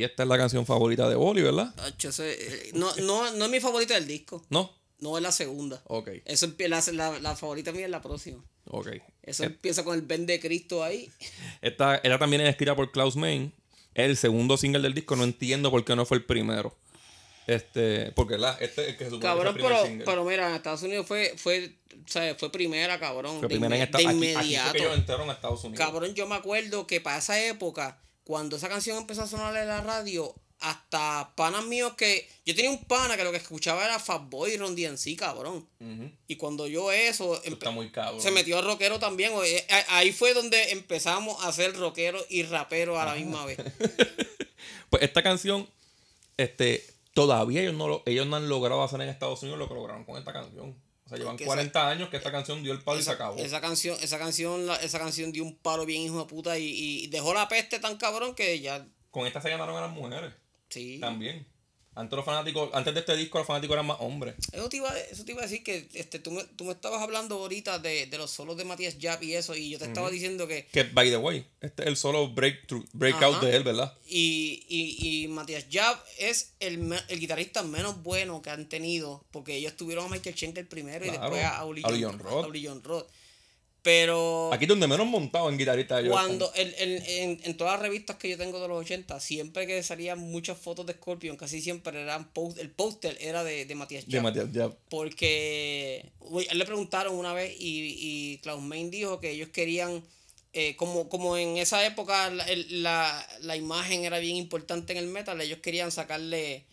Y esta es la canción favorita de Boli, ¿verdad? Eh, no, no, no es mi favorita del disco. ¿No? No es la segunda. Ok. Eso la, la, favorita mía es la próxima. Ok. Eso empieza con el Ben de Cristo ahí. Esta, esta también es escrita por Klaus Main. El segundo single del disco. No entiendo por qué no fue el primero. Este, porque la, este es el que se Cabrón, que pero, single. pero mira, en Estados Unidos fue, fue, o sea, fue primera, cabrón. Fue de, primera en de aquí- inmediato. Aquí, fue que ellos entraron a Estados Unidos. Cabrón, yo me acuerdo que para esa época, cuando esa canción empezó a sonar en la radio, hasta panas míos que. Yo tenía un pana que lo que escuchaba era Fatboy y Ron DMC, cabrón. Y cuando yo eso. Está muy cabrón. se metió a rockero también. Ahí fue donde empezamos a ser rockero y rapero a la misma vez. Pues esta canción, este, todavía ellos no, lo, ellos no han logrado hacer en Estados Unidos lo que lograron con esta canción. O sea, llevan que 40 años que esta canción dio el palo y se acabó. Esa canción, esa canción, la- esa canción dio un palo bien hijo de puta y, y dejó la peste tan cabrón que ya. Con esta se ganaron a las mujeres Sí. también. Antes los fanáticos, antes de este disco los fanáticos eran más hombres. Eso te iba, eso te iba a decir que este, tú, me, tú me estabas hablando ahorita de, de los solos de Matías Jap y eso, y yo te estaba diciendo que. Que, by the way, este es el solo breakthrough, breakout Ajá. de él, ¿verdad? Y, y, y Matías Jab es el, el guitarrista menos bueno que han tenido, porque ellos tuvieron a Michael Schenker primero y después a Uli John John Roth. Pero. Aquí es donde menos montado en guitarrista ellos Cuando el, el- en, en todas las revistas que yo tengo de los 80, siempre que salían muchas fotos de Scorpion, casi siempre eran post, el póster era de, de Matías. De Jab. Porque uy, él le preguntaron una vez y, y Klaus Main dijo que ellos querían, eh, como, como en esa época la, la, la imagen era bien importante en el metal, ellos querían sacarle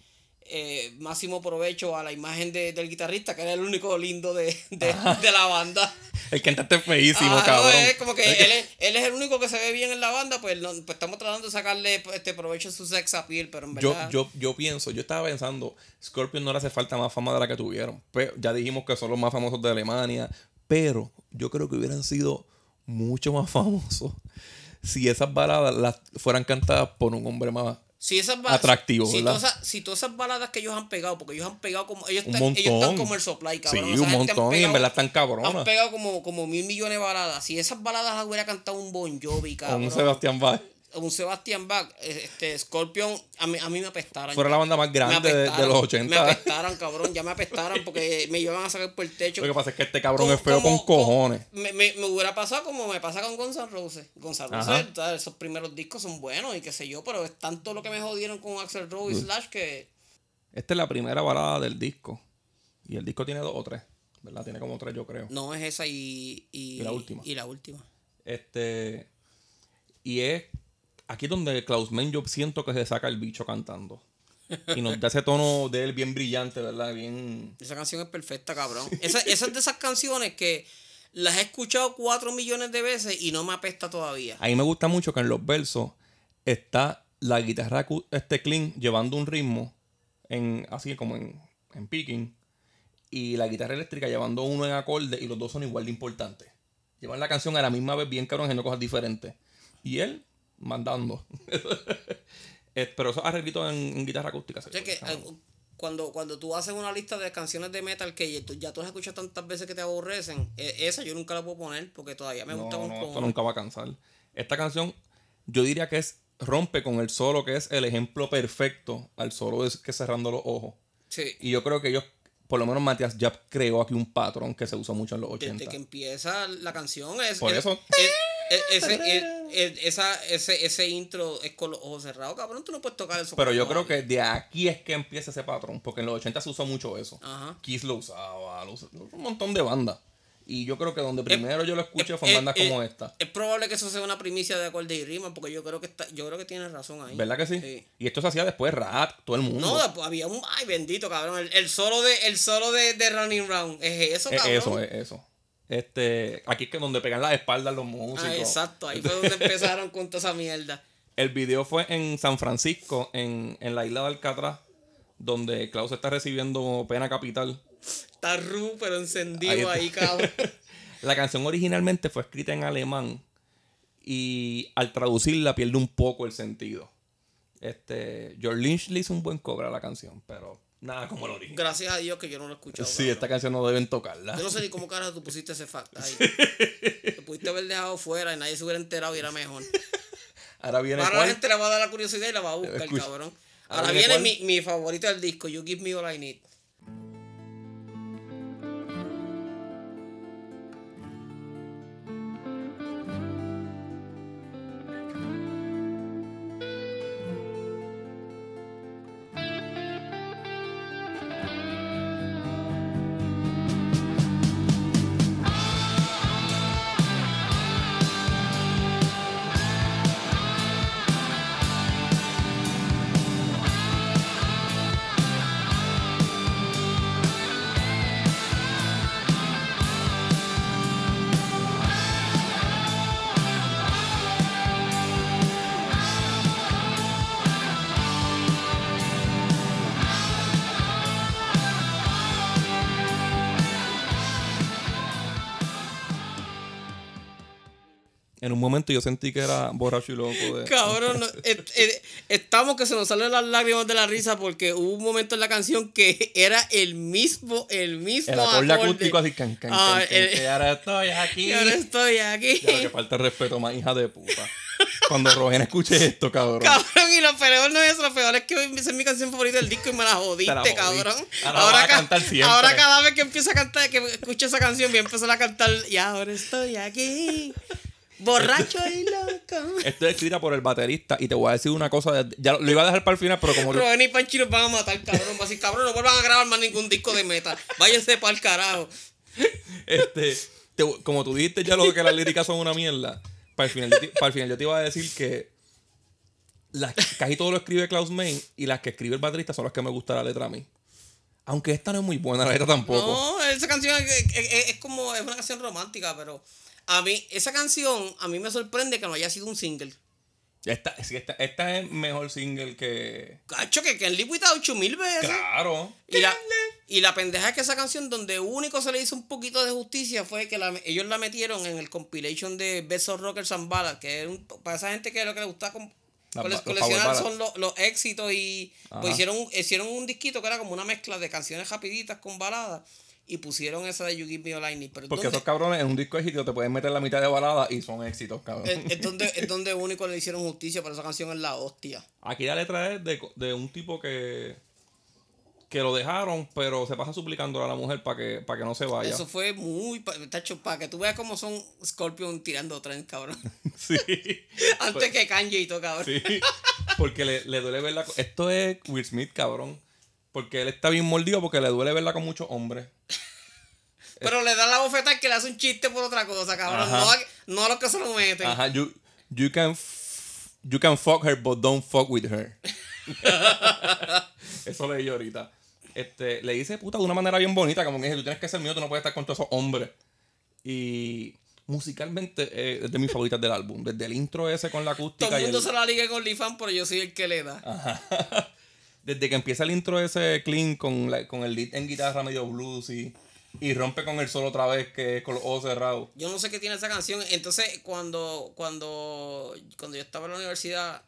eh, máximo provecho a la imagen de- del guitarrista, que era el único lindo de, de, de la banda. El cantante es feísimo, Ah, no, cabrón. es como que él es, él es el único que se ve bien en la banda, pues, no- pues estamos tratando de sacarle pues, este provecho a su sex appeal, pero en Yo, verdad... yo, yo pienso, yo estaba pensando, Scorpion no le hace falta más fama de la que tuvieron. Pero ya dijimos que son los más famosos de Alemania. Pero yo creo que hubieran sido mucho más famosos si esas baladas las fueran cantadas por un hombre más. Si esas ba- atractivo, si, ¿verdad? todas esas, si todas esas baladas que ellos han pegado, porque ellos han pegado como. Ellos, Un están, ellos están montón. como el supply, cabrón. Sí, Esa un gente han montón, y en pegado- verdad están cabronas. Han pegado como, como mil millones de baladas. Si esas baladas las hubiera cantado un Bon Jovi, cabrón. un Sebastián Bach. Un Sebastian Bach, este, Scorpion, a mí, a mí me apestaran. Fuera la banda más Me grande de, los Me 80. apestaran, cabrón. Ya me apestaran porque me llevan a sacar por el techo. Lo que pasa es que este cabrón Como- es feo como- con cojones. como- me, me, me hubiera pasado como me pasa con Gonzalo Rose. Gonzalo. Rose, esos primeros discos son buenos y qué sé yo, pero es tanto lo que me jodieron con Axel Rose y Slash que. Esta es la primera balada del disco. Y el disco tiene dos o tres. ¿Verdad? Tiene como tres, yo creo. No es esa y, y, Y la última. Y la última. Este. Y es. Aquí es donde Klaus Mann yo siento que se saca el bicho cantando. Y nos da ese tono de él bien brillante, ¿verdad? Bien. Esa canción es perfecta, cabrón. Esa, esa es de esas canciones que las he escuchado cuatro millones de veces y no me apesta todavía. A mí me gusta mucho que en los versos está la guitarra este clean llevando un ritmo en así como en, en picking y la guitarra eléctrica llevando uno en acorde y los dos son igual de importantes. Llevan la canción a la misma vez bien cabrón haciendo cosas diferentes. Y él mandando. Pero eso arreglito en, en guitarra acústica. O que, cuando, cuando tú haces una lista de canciones de metal que ya tú has escuchado tantas veces que te aborrecen, e, esa yo nunca la puedo poner porque todavía me gusta un poco. nunca va a cansar. Esta canción, yo diría que es rompe con el solo, que es el ejemplo perfecto al solo de que cerrando los ojos. Sí. Y yo creo que ellos por lo menos Matías ya creó aquí un patrón que se usó mucho en los 80. Desde que empieza la canción es... Por eso... ese, esa, ese, ese intro es con los ojos cerrados, cabrón, tú no puedes tocar eso. Pero yo creo que de aquí es que empieza ese patrón, porque en los 80 se usó mucho eso. Kiss lo usaba, lo usaba, un montón de bandas. Y yo creo que donde primero yo lo escuché fue en bandas como esta. Es probable que eso sea una primicia de acorde y rima, porque yo creo que está, yo creo que tienes razón ahí. ¿Verdad que sí? Y esto se hacía después rap, todo el mundo. No, después había un ay bendito, cabrón. El, solo de, el solo de, de Running Round. Es eso, cabrón. Es eso, es eso. Este, aquí es que donde pegan las espaldas los músicos. Ah, exacto, ahí fue donde empezaron con toda esa mierda. El video fue en San Francisco, en, en la isla de Alcatraz, donde Klaus está recibiendo pena capital Está ru, pero encendido ahí, cabrón. la canción originalmente fue escrita en alemán y al traducirla pierde un poco el sentido. Este, George Lynch le hizo un buen cover a la canción, pero nada como lo original. Gracias a Dios que yo no lo he escuchado. Sí, esta canción no deben tocarla. Yo no sé ni cómo carajo tú pusiste ese fact ahí. Te pudiste haber dejado fuera y nadie se hubiera enterado y era mejor. Ahora viene Ahora la gente le va a dar la curiosidad y la va a buscar, cabrón. Ahora, viene mi, mi favorito del disco, You Give Me All I Need. Un momento yo sentí que era borracho y loco. Cabrón, eh, eh, estamos que se nos salen las lágrimas de la risa porque hubo un momento en la canción que era el mismo, el mismo el acorde. acústico así, can, can, ah, que ahora estoy aquí. ahora estoy aquí. Ya, que falta respeto, más hija de puta. Cuando Rogen escuche esto, cabrón. Cabrón, y lo peor no es eso, lo peor es que esa es mi canción favorita del disco y me la jodiste, cabrón. Ahora, a cantar siempre. ahora cada vez que empiezo a cantar, que escucho esa canción, voy a empezar a cantar, y ahora estoy aquí. Borracho y loco. Esto es escrita por el baterista y te voy a decir una cosa. Ya lo, iba a dejar para el final, pero como. Rubén y Panchi nos van a matar, cabrón. Así, cabrón, no vuelvan a grabar más ningún disco de metal. Váyanse para el carajo. Este. como tú dijiste ya lo que las líricas son una mierda. Para el final, yo te, para el final yo te iba a decir que. Las, casi todo lo escribe Klaus Main y las que escribe el baterista son las que me gusta la letra a mí. Aunque esta no es muy buena la letra tampoco. No, esa canción es como. Es una canción romántica, pero. A mí, esa canción, a mí me sorprende que no haya sido un single. Esta, esta, esta es mejor single que. Cacho, que Can Live Without You mil veces. Claro. Y la, y la pendeja es que esa canción, donde único se le hizo un poquito de justicia, fue que ellos la metieron en el compilation de Best of Rockers and Ballads, que es para esa gente que lo que le gusta con, coleccionar son los, éxitos y pues hicieron, hicieron un disquito que era como una mezcla de canciones rapiditas con baladas y pusieron esa de You Give Me Lightning. Pero Porque esos cabrones en un disco de sitio te pueden meter la mitad de balada y son éxitos, cabrón. Es, donde, es donde único le hicieron justicia, pero esa canción es la hostia. Aquí la letra es de, de un tipo que que lo dejaron, pero se pasa suplicando a la mujer para que, para que no se vaya. Eso fue muy. Tacho, para que tú veas cómo son Scorpion tirando tren, cabrón. sí. Antes pues que Kanye y todo, cabrón. Sí. Porque le, le duele ver la. Esto es Will Smith, cabrón. Porque él está bien mordido porque le duele verla con muchos hombres. Pero le da la bofeta que le hace un chiste por otra cosa, cabrón. No a, no a, los que se lo meten. Ajá, you, you, can you can fuck her, but don't fuck with her. Eso leí yo ahorita. Este, le dice puta de una manera bien bonita, como que tú tienes que ser mío, tú no puedes estar con todos esos hombres. Y musicalmente eh, es de mis favoritas del álbum. Desde el intro ese con la acústica. Todo el mundo se la liga con Lifan, pero yo soy el que le da. Desde que empieza el intro ese clean con, con el lead en guitarra medio blues y, y rompe con el solo otra vez que es con los ojos cerrados. Yo no sé qué tiene esa canción. Entonces, cuando, cuando, cuando yo estaba en la universidad,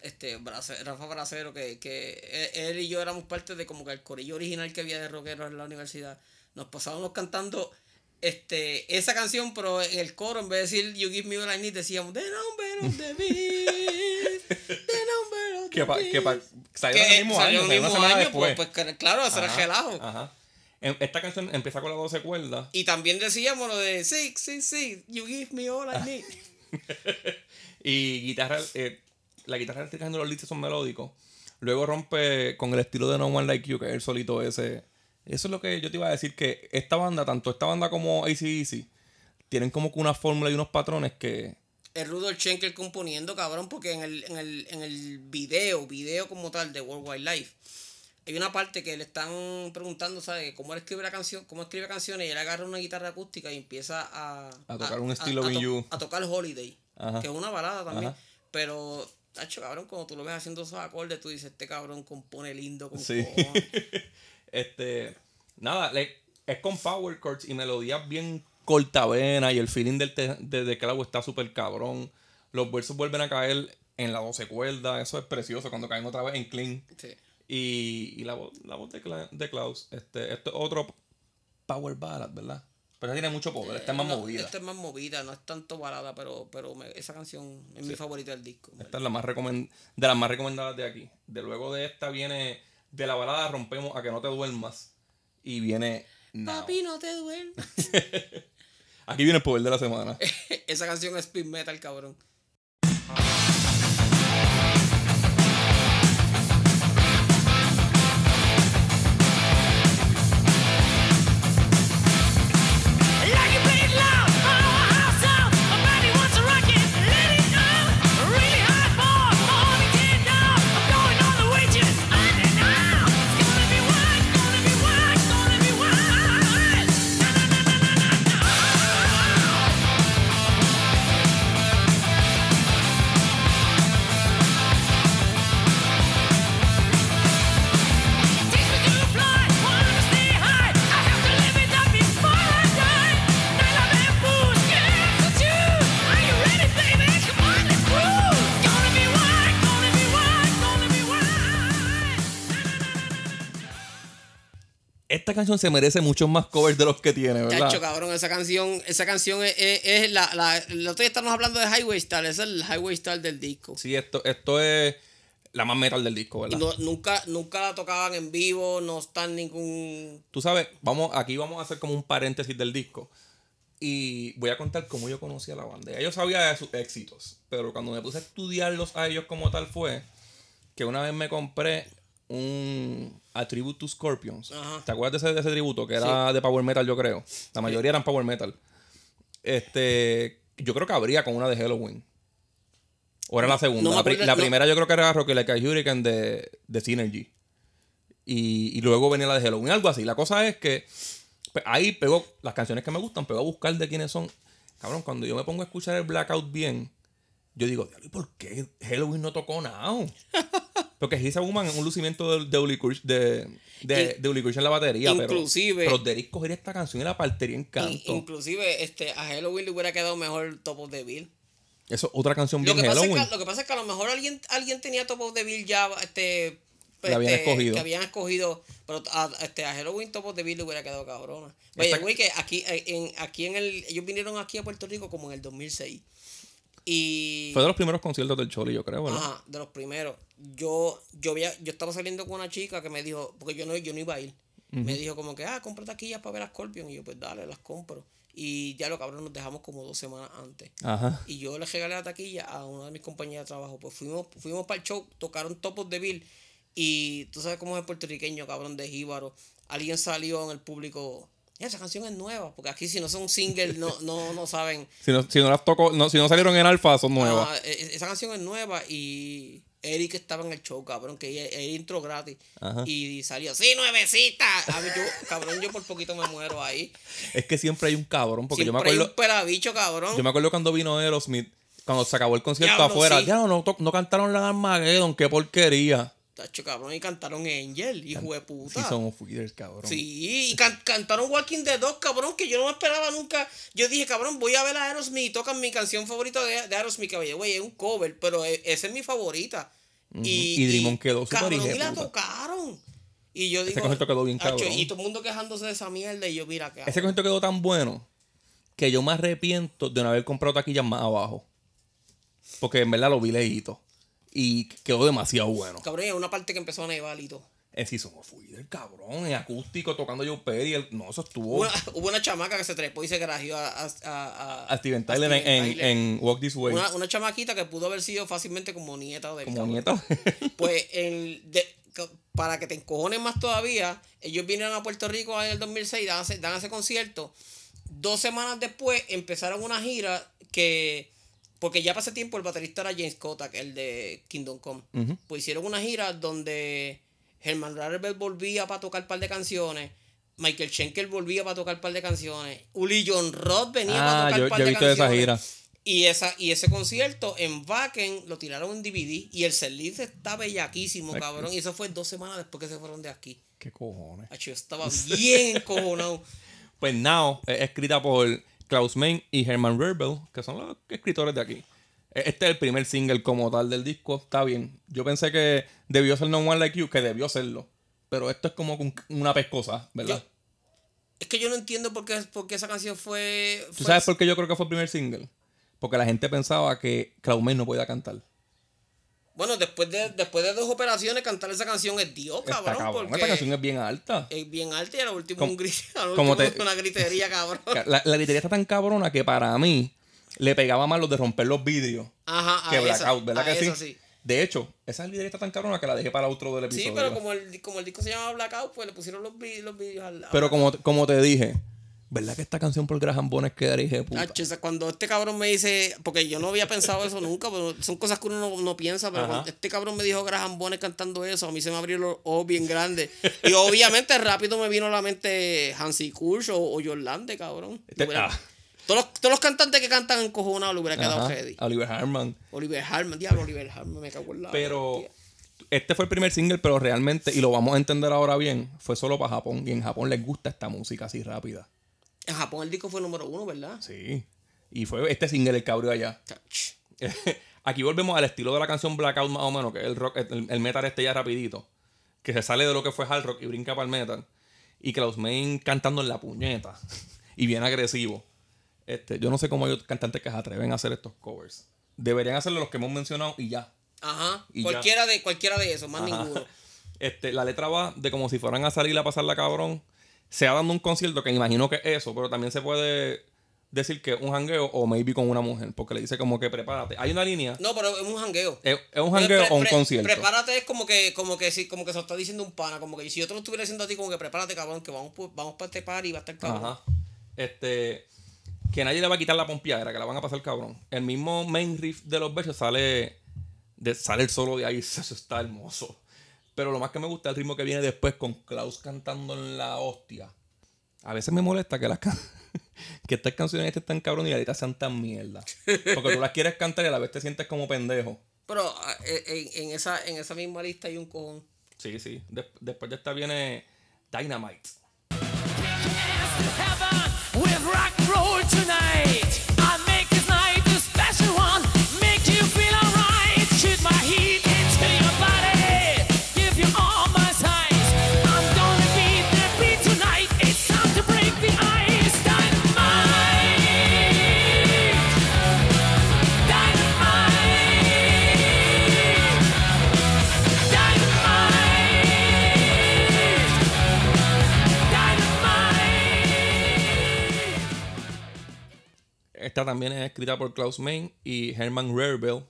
este Rafa Bracero, que, que él y yo éramos parte de como que el corillo original que había de rockeros en la universidad, nos pasábamos cantando este, esa canción, pero en el coro, en vez de decir You Give Me All I Need, decíamos The Number of the Beast, The Beast. Que, pa, salió el mismo año, el mismo año pues, pues, claro, ese era relajo. Ajá. Esta canción empieza con las 12 cuerdas. Y también decíamos lo de Sí, sí, sí, You Give Me All I Need. y guitarra, eh, la guitarra eléctrica los listos son melódicos. Luego rompe con el estilo de No One Like You, que es el solito ese eso es lo que yo te iba a decir, que esta banda, tanto esta banda como ACDC, tienen como que una fórmula y unos patrones que... Es Rudolf Schenker componiendo, cabrón, porque en el, en el, en el video, video como tal de World Wide Life, hay una parte que le están preguntando, ¿sabes? ¿Cómo él escribe la canción? ¿Cómo escribe canciones? Y él agarra una guitarra acústica y empieza a... A tocar un estilo a, You. A tocar Holiday, que es una balada también. Pero, tacho, cabrón, cuando tú lo ves haciendo esos acordes, tú dices, este cabrón compone lindo con sí. Este, nada, es con power chords y melodías bien cortavena y el feeling del de, de clavo está súper cabrón. Los versos vuelven a caer en la 12 cuerdas, eso es precioso cuando caen otra vez en clean. Y, y, la voz, la voz de, de Klaus, este, esto es otro power ballad, ¿verdad? Pero tiene mucho poder, esta es más movida. Esta es más movida, no es tanto balada, pero, pero esa canción es mi favorita del disco. Esta es la más de las más recomendadas de aquí. De luego de esta viene de la balada rompemos a que no te duermas. Y viene. Papi, no te duermas. Aquí viene el poder de la semana. Esa canción es speed metal, cabrón. Canción se merece muchos más covers de los que tiene, ¿verdad? Chacho, cabrón, esa canción, esa canción es, es, la, la, Lo que estamos hablando de Highway Star, es el Highway Star del disco. Sí, esto, esto es la más metal del disco, ¿verdad? nunca, nunca la tocaban en vivo, no está en ningún. Tú sabes, vamos, aquí vamos a hacer como un paréntesis del disco. Y voy a contar cómo yo conocí a la banda. yo sabía de sus éxitos, pero cuando me puse a estudiarlos a ellos como tal fue que una vez me compré un a Tribute to Scorpions. ¿Te acuerdas de ese, tributo? Que era de Power Metal, yo creo. La mayoría eran Power Metal. Este. Yo creo que habría con una de Halloween. O era la segunda. la, primera yo creo que era Rocky Like a Hurricane de, de Synergy. Y, y, luego venía la de Halloween, algo así. La cosa es que pues, ahí pegó las canciones que me gustan, pegó a buscar de quiénes son. Cabrón, cuando yo me pongo a escuchar el Blackout bien, yo digo, ¿por qué Halloween no tocó nada? Porque He's a Woman es un lucimiento de, de Uli de, de, de en la batería. Inclusive. Pero, pero Derek cogería esta canción y la partiría en canto. inclusive este, a Halloween le hubiera quedado mejor Top of the Bill. Eso, otra canción bien lo que Halloween. Pasa es que, lo que pasa es que a lo mejor alguien, alguien tenía Top of the Bill ya este, habían este, escogido. Que habían escogido. Pero a, este, a Halloween Top of the Bill le hubiera quedado cabrona. Oye, güey, que aquí en, aquí en el. Ellos vinieron aquí a Puerto Rico como en el 2006. Y... Fue de los primeros conciertos del Choli, yo creo, ¿verdad? Ajá, de los primeros. Yo, yo, había, yo estaba saliendo con una chica que me dijo, porque yo no, yo no iba a ir. Me dijo como que, ah, compra taquillas para ver a Scorpion. Y yo, pues dale, las compro. Y ya lo cabrón nos dejamos como dos semanas antes. Ajá. Y yo le regalé la taquilla a una de mis compañeras de trabajo. Pues fuimos, fuimos para el show, tocaron Topos de Bill. Y tú sabes cómo es el puertorriqueño, cabrón, de Jíbaro. Alguien salió en el público esa canción es nueva, porque aquí si no son singles no, no, no saben. si, no, si no las toco, no, si no salieron en alfa, son nuevas. E, e, esa canción es nueva y Eric estaba en el show, cabrón, que él intro gratis. Y salió, sí, nuevecita. A yo, cabrón, yo por poquito me muero ahí. Es que siempre hay un cabrón, porque yo me acuerdo. Hay un perabicho, cabrón. Yo me acuerdo cuando vino Aerosmith, cuando se acabó el concierto afuera. Ya no, no, cantaron la Armageddon, qué porquería. Tacho, cabrón, y cantaron Angel, hijo de puta. Sí, somos fuckers, cabrón. Sí, y cantaron Walking Dead 2, cabrón, que yo no me esperaba nunca. Yo dije, cabrón, voy a ver a Aerosmith y tocan mi canción favorita de, de Aerosmith, que güey, es un cover, pero e, esa es mi favorita. Y, y Dreamon quedó súper y la tocaron. Y yo digo. Ese concierto quedó bien cabrón. Y todo el mundo quejándose de esa mierda. Y yo, mira que. Ese concierto quedó tan bueno que yo me arrepiento de no haber comprado taquillas más abajo. Porque en verdad lo vi lejito y quedó demasiado bueno. Cabrón, y una parte que empezó a nevar y todo. En Season of del cabrón, en acústico, tocando Joe Perry. El, no, eso estuvo. hubo una chamaca que se trepó y se grajeó a, a, a, a Steven Tyler, en, en, Walk This Way. Una, una, chamaquita que pudo haber sido fácilmente como nieta de Como nieta. pues, el, para que te encojones más todavía, ellos vinieron a Puerto Rico en el 2006, dan, dan ese concierto. Dos semanas después empezaron una gira que porque ya pasé tiempo el baterista era James Kotak, el de Kingdom Come. Pues hicieron una gira donde Herman Rarrebel volvía para tocar un par de canciones. Michael Schenker volvía para tocar un par de canciones. Uli John Roth venía para ah, tocar un par de canciones. Esa gira. Y, esa, y ese concierto en Wacken lo tiraron en DVD y el setlist está bellaquísimo, cabrón. Y eso fue dos semanas después que se fueron de aquí. ¿Qué cojones? yo estaba bien cojonado. Pues Now es escrita por Klaus Main y Herman Werbel, que son los escritores de aquí. Este es el primer single como tal del disco. Está bien. Yo pensé que debió ser No One Like You, que debió serlo. Pero esto es como una pescosa, ¿verdad? es que yo no entiendo por qué, por esa canción fue, ¿Tú sabes por qué yo creo que fue el primer single? Porque la gente pensaba que Main no podía cantar. Bueno, después de, después de dos operaciones, cantar esa canción es Dios, cabrón. Porque esta canción es bien alta. Es bien alta y a lo último, un como una gritería, cabrón. La, la, gritería está tan cabrona que para mí le pegaba más lo de romper los vidrios Ajá, que Blackout, ¿verdad que sí? De hecho, esa gritería está tan cabrona que la dejé para otro del episodio. Sí, pero como el, como el disco se llama Blackout, pues le pusieron los, los vídeos al lado. Pero como, como te dije, ¿Verdad que esta canción por Graham Bones quedaría de puta? cuando este cabrón me dice, porque yo no había pensado eso nunca, pero son cosas que uno no, piensa, pero cuando este cabrón me dijo Graham Bones cantando eso, a mí se me abrió los ojos bien grandes. y obviamente rápido me vino a la mente Hansi Kursch o, o Yolande, cabrón. Este, ah. Todos, los, todos los cantantes que cantan encojonados le hubiera quedado ready. Oliver Harman. Oliver Harman, diablo, Oliver Harman, me cago en la. Pero este fue el primer single, pero realmente, y lo vamos a entender ahora bien, fue solo para Japón. Y en Japón les gusta esta música así rápida. En Japón el disco fue el número uno, ¿verdad? Sí. Y fue este single el que abrió allá. Aquí volvemos al estilo de la canción Blackout más o menos, que es el rock, el, metal este ya rapidito. Que se sale de lo que fue hard rock y brinca para el metal. Y Klaus Main cantando en la puñeta. y bien agresivo. Este, yo no sé cómo hay cantantes que se atreven a hacer estos covers. Deberían hacerlo los que hemos mencionado y ya. Ajá. cualquiera, De, cualquiera de esos, más ninguno. Este, la letra va de como si fueran a salir a pasar la cabrón sea dando un concierto, que imagino que es eso, pero también se puede decir que es un jangueo o maybe con una mujer, porque le dice como que prepárate. Hay una línea. No, pero es un jangueo. Es, un jangueo o un concierto. Prepárate es como que, como que si, como que se lo está diciendo un pana, como que si yo te lo estuviera diciendo a ti, como que prepárate, cabrón, que vamos, vamos para este par y va a estar cabrón. Ajá. Este. Que nadie le va a quitar la pompiadera, que la van a pasar cabrón. El mismo main riff de los versos sale. De, sale el solo de ahí, eso está hermoso. Pero lo más que me gusta es el ritmo que viene después con Klaus cantando en la hostia. A veces me molesta que las que estas canciones estén tan cabrón y la sean tan mierda. Porque tú las quieres cantar y a la vez te sientes como pendejo. Pero ah, eh, en, esa, en esa misma lista hay un cojón. Sí, sí. después de esta viene Dynamite. Esta también es escrita por Klaus Main y Herman Rerbel.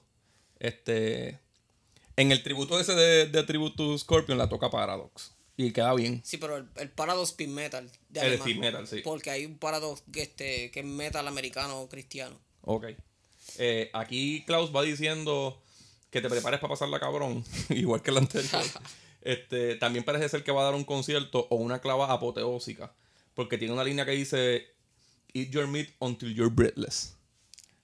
Este, en el tributo ese de, de Tribute Scorpion la toca Paradox. Y queda bien. Sí, pero el, Paradox Speed Metal. De el Speed Metal, sí. Porque hay un Paradox que, este, que es metal americano cristiano. Ok. Eh, aquí Klaus va diciendo que te prepares para pasarla cabrón, igual que el anterior. este, también parece ser que va a dar un concierto o una clava apoteósica, porque tiene una línea que dice Eat your meat until you're breathless.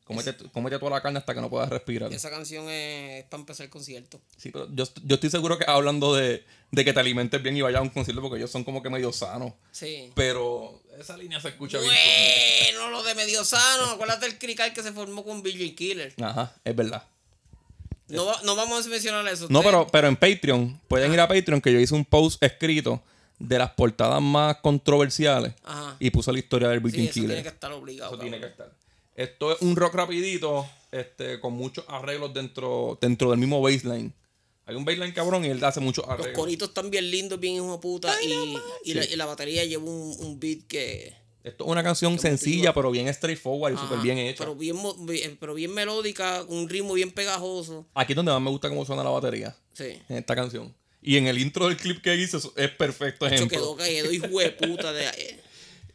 Cómete, toda la carne hasta que no puedas respirar. Esa canción es para empezar el concierto. Sí, pero yo, yo estoy seguro que hablando de, de, que te alimentes bien y vayas a un concierto porque ellos son como que medio sanos. Sí. Pero esa línea se escucha bien. Bueno, lo de medio sano. Acuérdate del crical que se formó con Billy Killer. Ajá, es verdad. No, no vamos a mencionar eso. No, pero, pero en Patreon, pueden ir a Patreon que yo hice un post escrito de las portadas más controversiales Ajá. y puse la historia del Virgin sí, eso Tiene que estar obligado. Eso tiene que estar. Esto es un rock rapidito, este, con muchos arreglos dentro, dentro del mismo baseline. Hay un baseline cabrón y él hace muchos arreglos. Los coritos están bien lindos, bien hijo de puta. y, y, la, batería lleva un, un beat que. Esto es una canción sencilla, pero bien straightforward y súper bien hecha. Pero bien, pero bien melódica, un ritmo bien pegajoso. Aquí es donde más me gusta cómo suena la batería. Sí. En esta canción. Y en el intro del clip que hice es perfecto ejemplo. quedó caído, hijo de puta. De,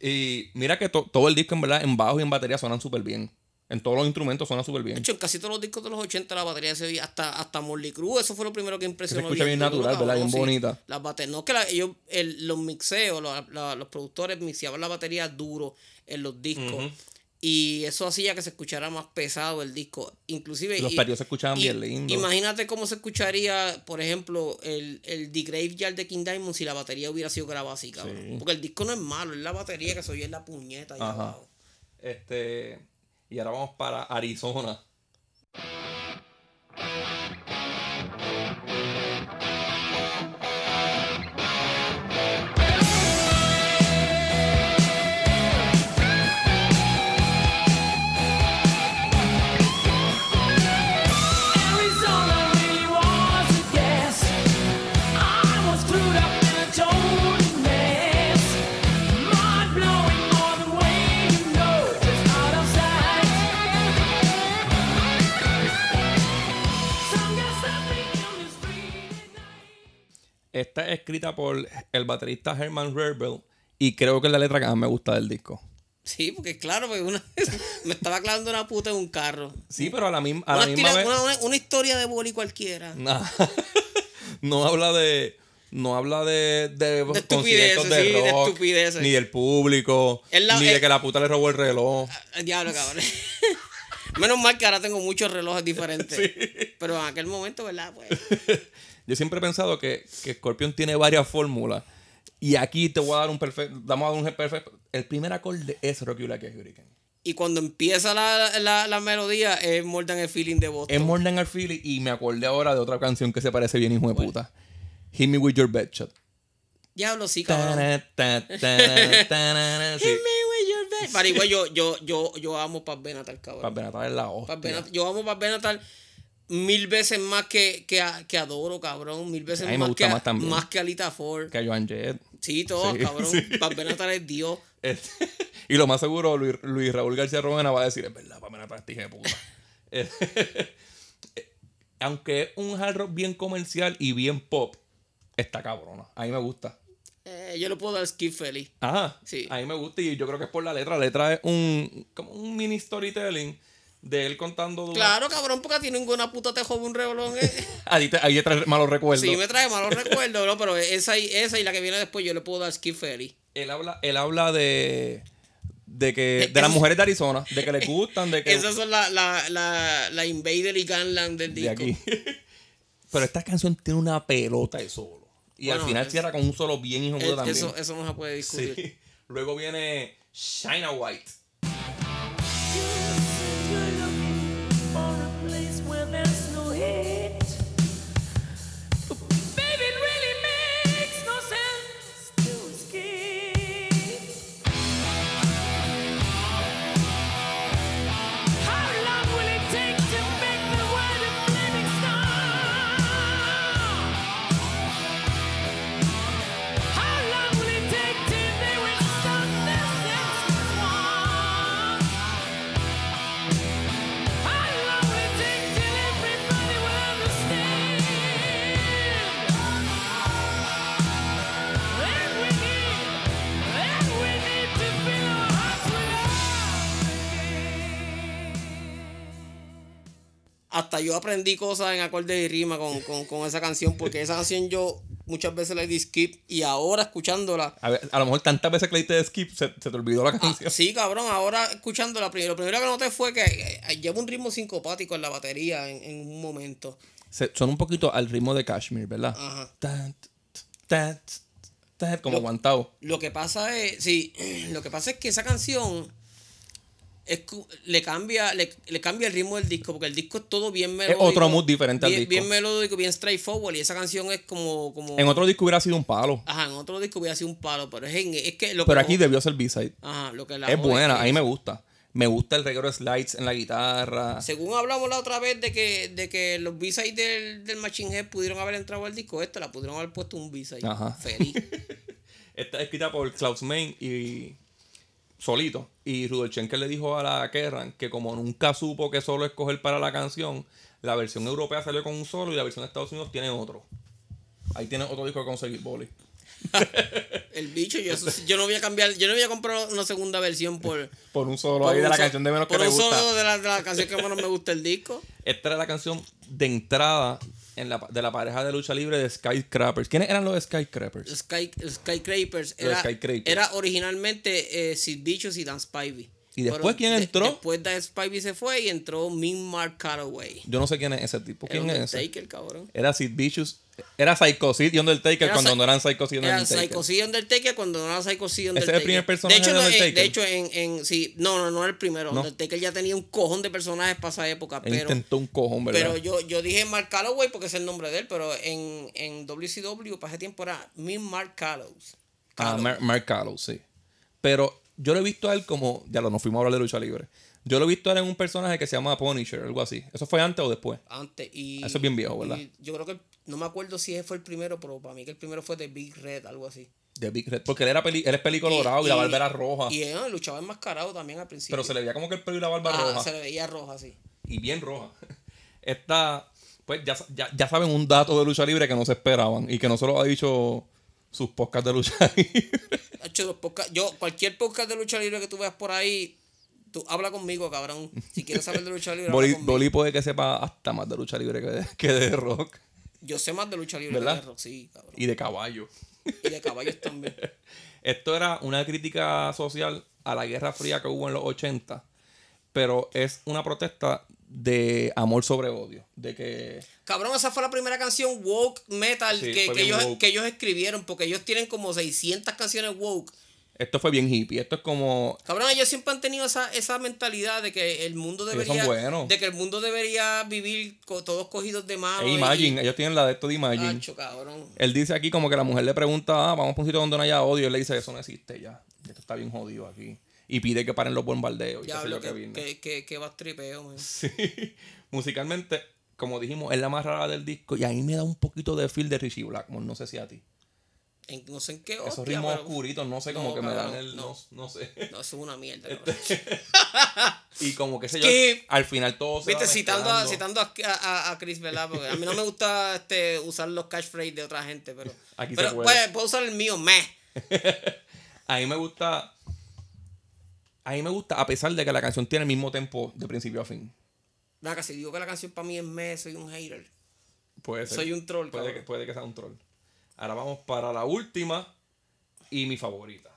y mira que todo el disco, en verdad, en bajo y en batería suenan súper bien. En todos los instrumentos suena súper bien. De hecho, en casi todos los discos de los 80 la batería se veía hasta, hasta Molly Cruz. Eso fue lo primero que impresionó. Se escucha bien, natural, ¿verdad? Bien bonita. Las baterías. No, que ellos, los mixeos, los, productores mixeaban la batería duro en los discos. Y eso hacía que se escuchara más pesado el disco. Inclusive. Los periodos se escuchaban bien lindos. Imagínate cómo se escucharía, por ejemplo, el, el The Graveyard de King Diamond si la batería hubiera sido grabada así, cabrón. Porque el disco no es malo, es la batería que se oye en la puñeta ahí abajo. Este. Y ahora vamos para Arizona. Está escrita por el baterista Herman Rebel y creo que es la letra que más me gusta del disco. Sí, porque claro, una me estaba clavando una puta en un carro. Sí, pero a la, misma, a una, la misma vez... Una, historia de boli cualquiera. no habla de... No habla de, de, de estupideces, de, rock, de ni del público, ni de que la puta le robó el reloj. Ah, diablo, cabrón. Menos mal que ahora tengo muchos relojes diferentes. Pero en aquel momento, ¿verdad? Pues. Yo siempre he pensado que, que Scorpion tiene varias fórmulas. Y aquí te voy a dar un perfecto. Vamos a dar un perfecto. El primer acorde es Rocky Black Hurricane. Y cuando empieza la, la, la, melodía es More Than a Feeling de Boston. Es More Than a Feeling. Y me acordé ahora de otra canción que se parece bien, hijo de puta. Hit Me With Your Bed Shot. Diablo, sí, cabrón. Hit Me With Your Bed Para igual, yo, yo, yo, yo amo Paz Benatar, cabrón. Paz Benatar es la hostia. yo amo Paz Benatar mil veces más que, que, que adoro, cabrón. Mil veces más, que, más, más, que Alita Ford. Que a Joan Jett. Sí, todo, cabrón. Sí. Benatar es Dios. y lo más seguro, Luis, Raúl García Romena va a decir, es verdad, Benatar es de puta. Aunque es un hard rock bien comercial y bien pop, está cabrona. A mí me gusta. Eh, yo lo puedo dar skip feliz. Ajá. Sí. A mí me gusta y yo creo que es por la letra. La letra es un, como un mini storytelling de él contando. Claro, cabrón, porque a ti ninguna puta te jode un revolón. ¿eh? ahí, te, ahí trae malos recuerdos. Sí, me trae malos recuerdos, ¿no? Pero esa y, esa y la que viene después yo le puedo dar Skip Ferry. Él habla, él habla de. De que. De las mujeres de Arizona. De que le gustan. De que. Esas son la, la, la, la Invader y Gunland del disco. De aquí. Pero esta canción tiene una pelota de solo. Y al final cierra con un solo bien hijo de también. Eso, eso no se puede discutir. Sí. Luego viene Shina White. place hasta yo aprendí cosas en acorde y rima con, con, con esa canción, porque esa canción yo muchas veces la di skip y ahora escuchándola. A, ver, a lo mejor tantas veces que le diste skip se, se te olvidó la ah, canción. sí, cabrón, ahora escuchándola, lo primero que noté fue que eh, lleva un ritmo sincopático en la batería en, en un momento. Se, son un poquito al ritmo de Kashmir, ¿verdad? Ajá. como aguantado. Lo que pasa es, sí, lo que pasa es que esa canción le cambia le, cambia el ritmo del disco porque el disco es todo bien melódico. Es otro mood diferente al disco. Bien melódico, bien straightforward y esa canción es como, como... En otro disco hubiera sido un palo. Ajá, en otro disco hubiera sido un palo, pero es, es que... Lo pero aquí debió ser B-side. Ajá, lo que la Es buena, a mí me gusta. Me gusta el reguero de slides en la guitarra. Según hablamos la otra vez de que, de que los B-sides del, del Machine Head pudieron haber entrado al disco, esta la pudieron haber puesto un B-side. Ajá. Feliz. Está escrita por Klaus Main y solito. Y Rudolf Schenker le dijo a la Kerrang que como nunca supo que solo escoger para la canción, la versión europea salió con un solo y la versión de Estados Unidos tiene otro. Ahí tiene otro disco que conseguir, Boli. el bicho, yo, yo no voy a cambiar, yo no voy a comprar una segunda versión por, por un solo ahí de la canción de menos que me gusta. Por un solo de la, de la canción que menos me gusta el disco. Esta era la canción de entrada de la pareja de lucha libre de Skycrapers. ¿Quiénes eran los Skycrapers? Sky, Skycrapers. Era, era originalmente eh, Sid Vicious y Dan Spivey. ¿Y después quién entró? después Dan Spivey se fue y entró Min Mark Caraway. Yo no sé quién es ese tipo. ¿Quién es ese? cabrón. Era Sid Vicious era Psycho Sid y Undertaker cuando no eran Psycho Sid y Undertaker. Era Psycho Sid y Undertaker cuando no eran Psycho Sid y Undertaker. Ese es el primer personaje de hecho, de Undertaker. de hecho en, en, sí, no, no, no era el primero. Undertaker ya tenía un cojón de personajes para esa época. pero, intentó un cojón, ¿verdad? Pero yo, yo dije Mark Calloway porque es el nombre de él, pero en, en WCW para ese tiempo era Min Mark Callows. Ah, Mark, Callows, sí. Pero yo lo he visto a él como, ya lo, nos fuimos a hablar de lucha libre. Yo lo he visto a él en un personaje que se llama Punisher, algo así. ¿Eso fue antes o después? Antes. Y, Eso es bien viejo, ¿verdad? Yo creo que no me acuerdo si ese fue el primero, pero para mí que el primero fue de Big Red, algo así. De Big Red, porque él, era peli, él es peli colorado y, la barba era roja. Y él luchaba enmascarado también al principio. Pero se le veía como que el pelo y la barba ah, roja. Se le veía roja, sí. Y bien roja. Esta, pues ya, ya, saben un dato de lucha libre que no se esperaban y que no solo ha dicho sus podcasts de lucha libre. yo, cualquier podcast de lucha libre que tú veas por ahí, tú habla conmigo, cabrón. Si quieres saber de lucha libre, Boli, puede que sepa hasta más de lucha libre que que de rock. Yo sé más de lucha libre ¿verdad? que de sí, cabrón. Y de caballo. Y de caballos también. Esto era una crítica social a la Guerra Fría que hubo en los 80, pero es una protesta de amor sobre odio. De que. Cabrón, esa fue la primera canción woke metal que, ellos, que ellos escribieron, porque ellos tienen como 600 canciones woke esto fue bien hippie. Esto es como. Cabrón, ellos siempre han tenido esa, esa mentalidad de que el mundo debería. De que el mundo debería vivir todos cogidos de mano. Imagine, ellos tienen la de esto de Imagine. cabrón. Él dice aquí como que la mujer le pregunta, ah, vamos a un sitio donde no haya odio. Y él le dice, eso no existe ya. Esto está bien jodido aquí. Y pide que paren los bombardeos. Ya, lo que, que, que, que, va tripeo, man. Sí. Musicalmente, como dijimos, es la más rara del disco. Y a mí me da un poquito de feel de Richie Blackmore. No sé si a ti no sé en qué Esos ritmos oscuritos, no sé, como que me dan el. No, no, sé. No, eso es una mierda. Este, y como que sé yo, al final todo se Viste, citando, a, citando a, a, Chris, ¿verdad? Porque a mí no me gusta este, usar los catchphrases de otra gente, pero. Aquí pero puede. puedo usar el mío, me. a mí me gusta. A mí me gusta, a pesar de que la canción tiene el mismo tempo de principio a fin. Nada, si digo que la canción para mí es me, soy un hater. Puede ser. Soy un troll, puede que, puede que sea un troll. Ahora vamos para la última y mi favorita.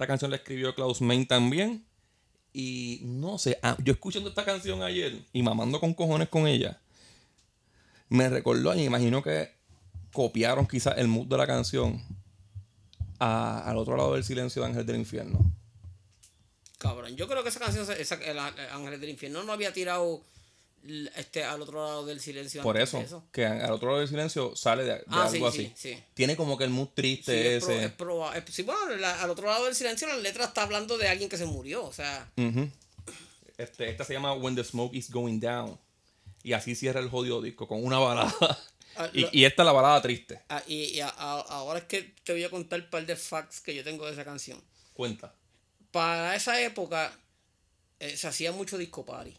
Esta canción la escribió Klaus Main también. Y no sé, ah, yo escuchando esta canción ayer y mamando con cojones con ella, me recordó y imagino que copiaron quizás el mood de la canción al otro lado del silencio de Ángel del Infierno. Cabrón, yo creo que esa canción, esa, el Ángel del Infierno no había tirado este, al otro lado del silencio. Por eso, que al otro lado del silencio sale de, ah, algo así. Tiene como que el mood triste ese. Es sí, bueno, al otro lado del silencio la letra está hablando de alguien que se murió, o sea. este, esta se llama When the Smoke is Going Down. Y así cierra el jodido disco, con una balada. Ah, y, esta es la balada triste. Ah, y, ahora es que te voy a contar un par de facts que yo tengo de esa canción. Cuenta. Para esa época eh, se hacía mucho disco party.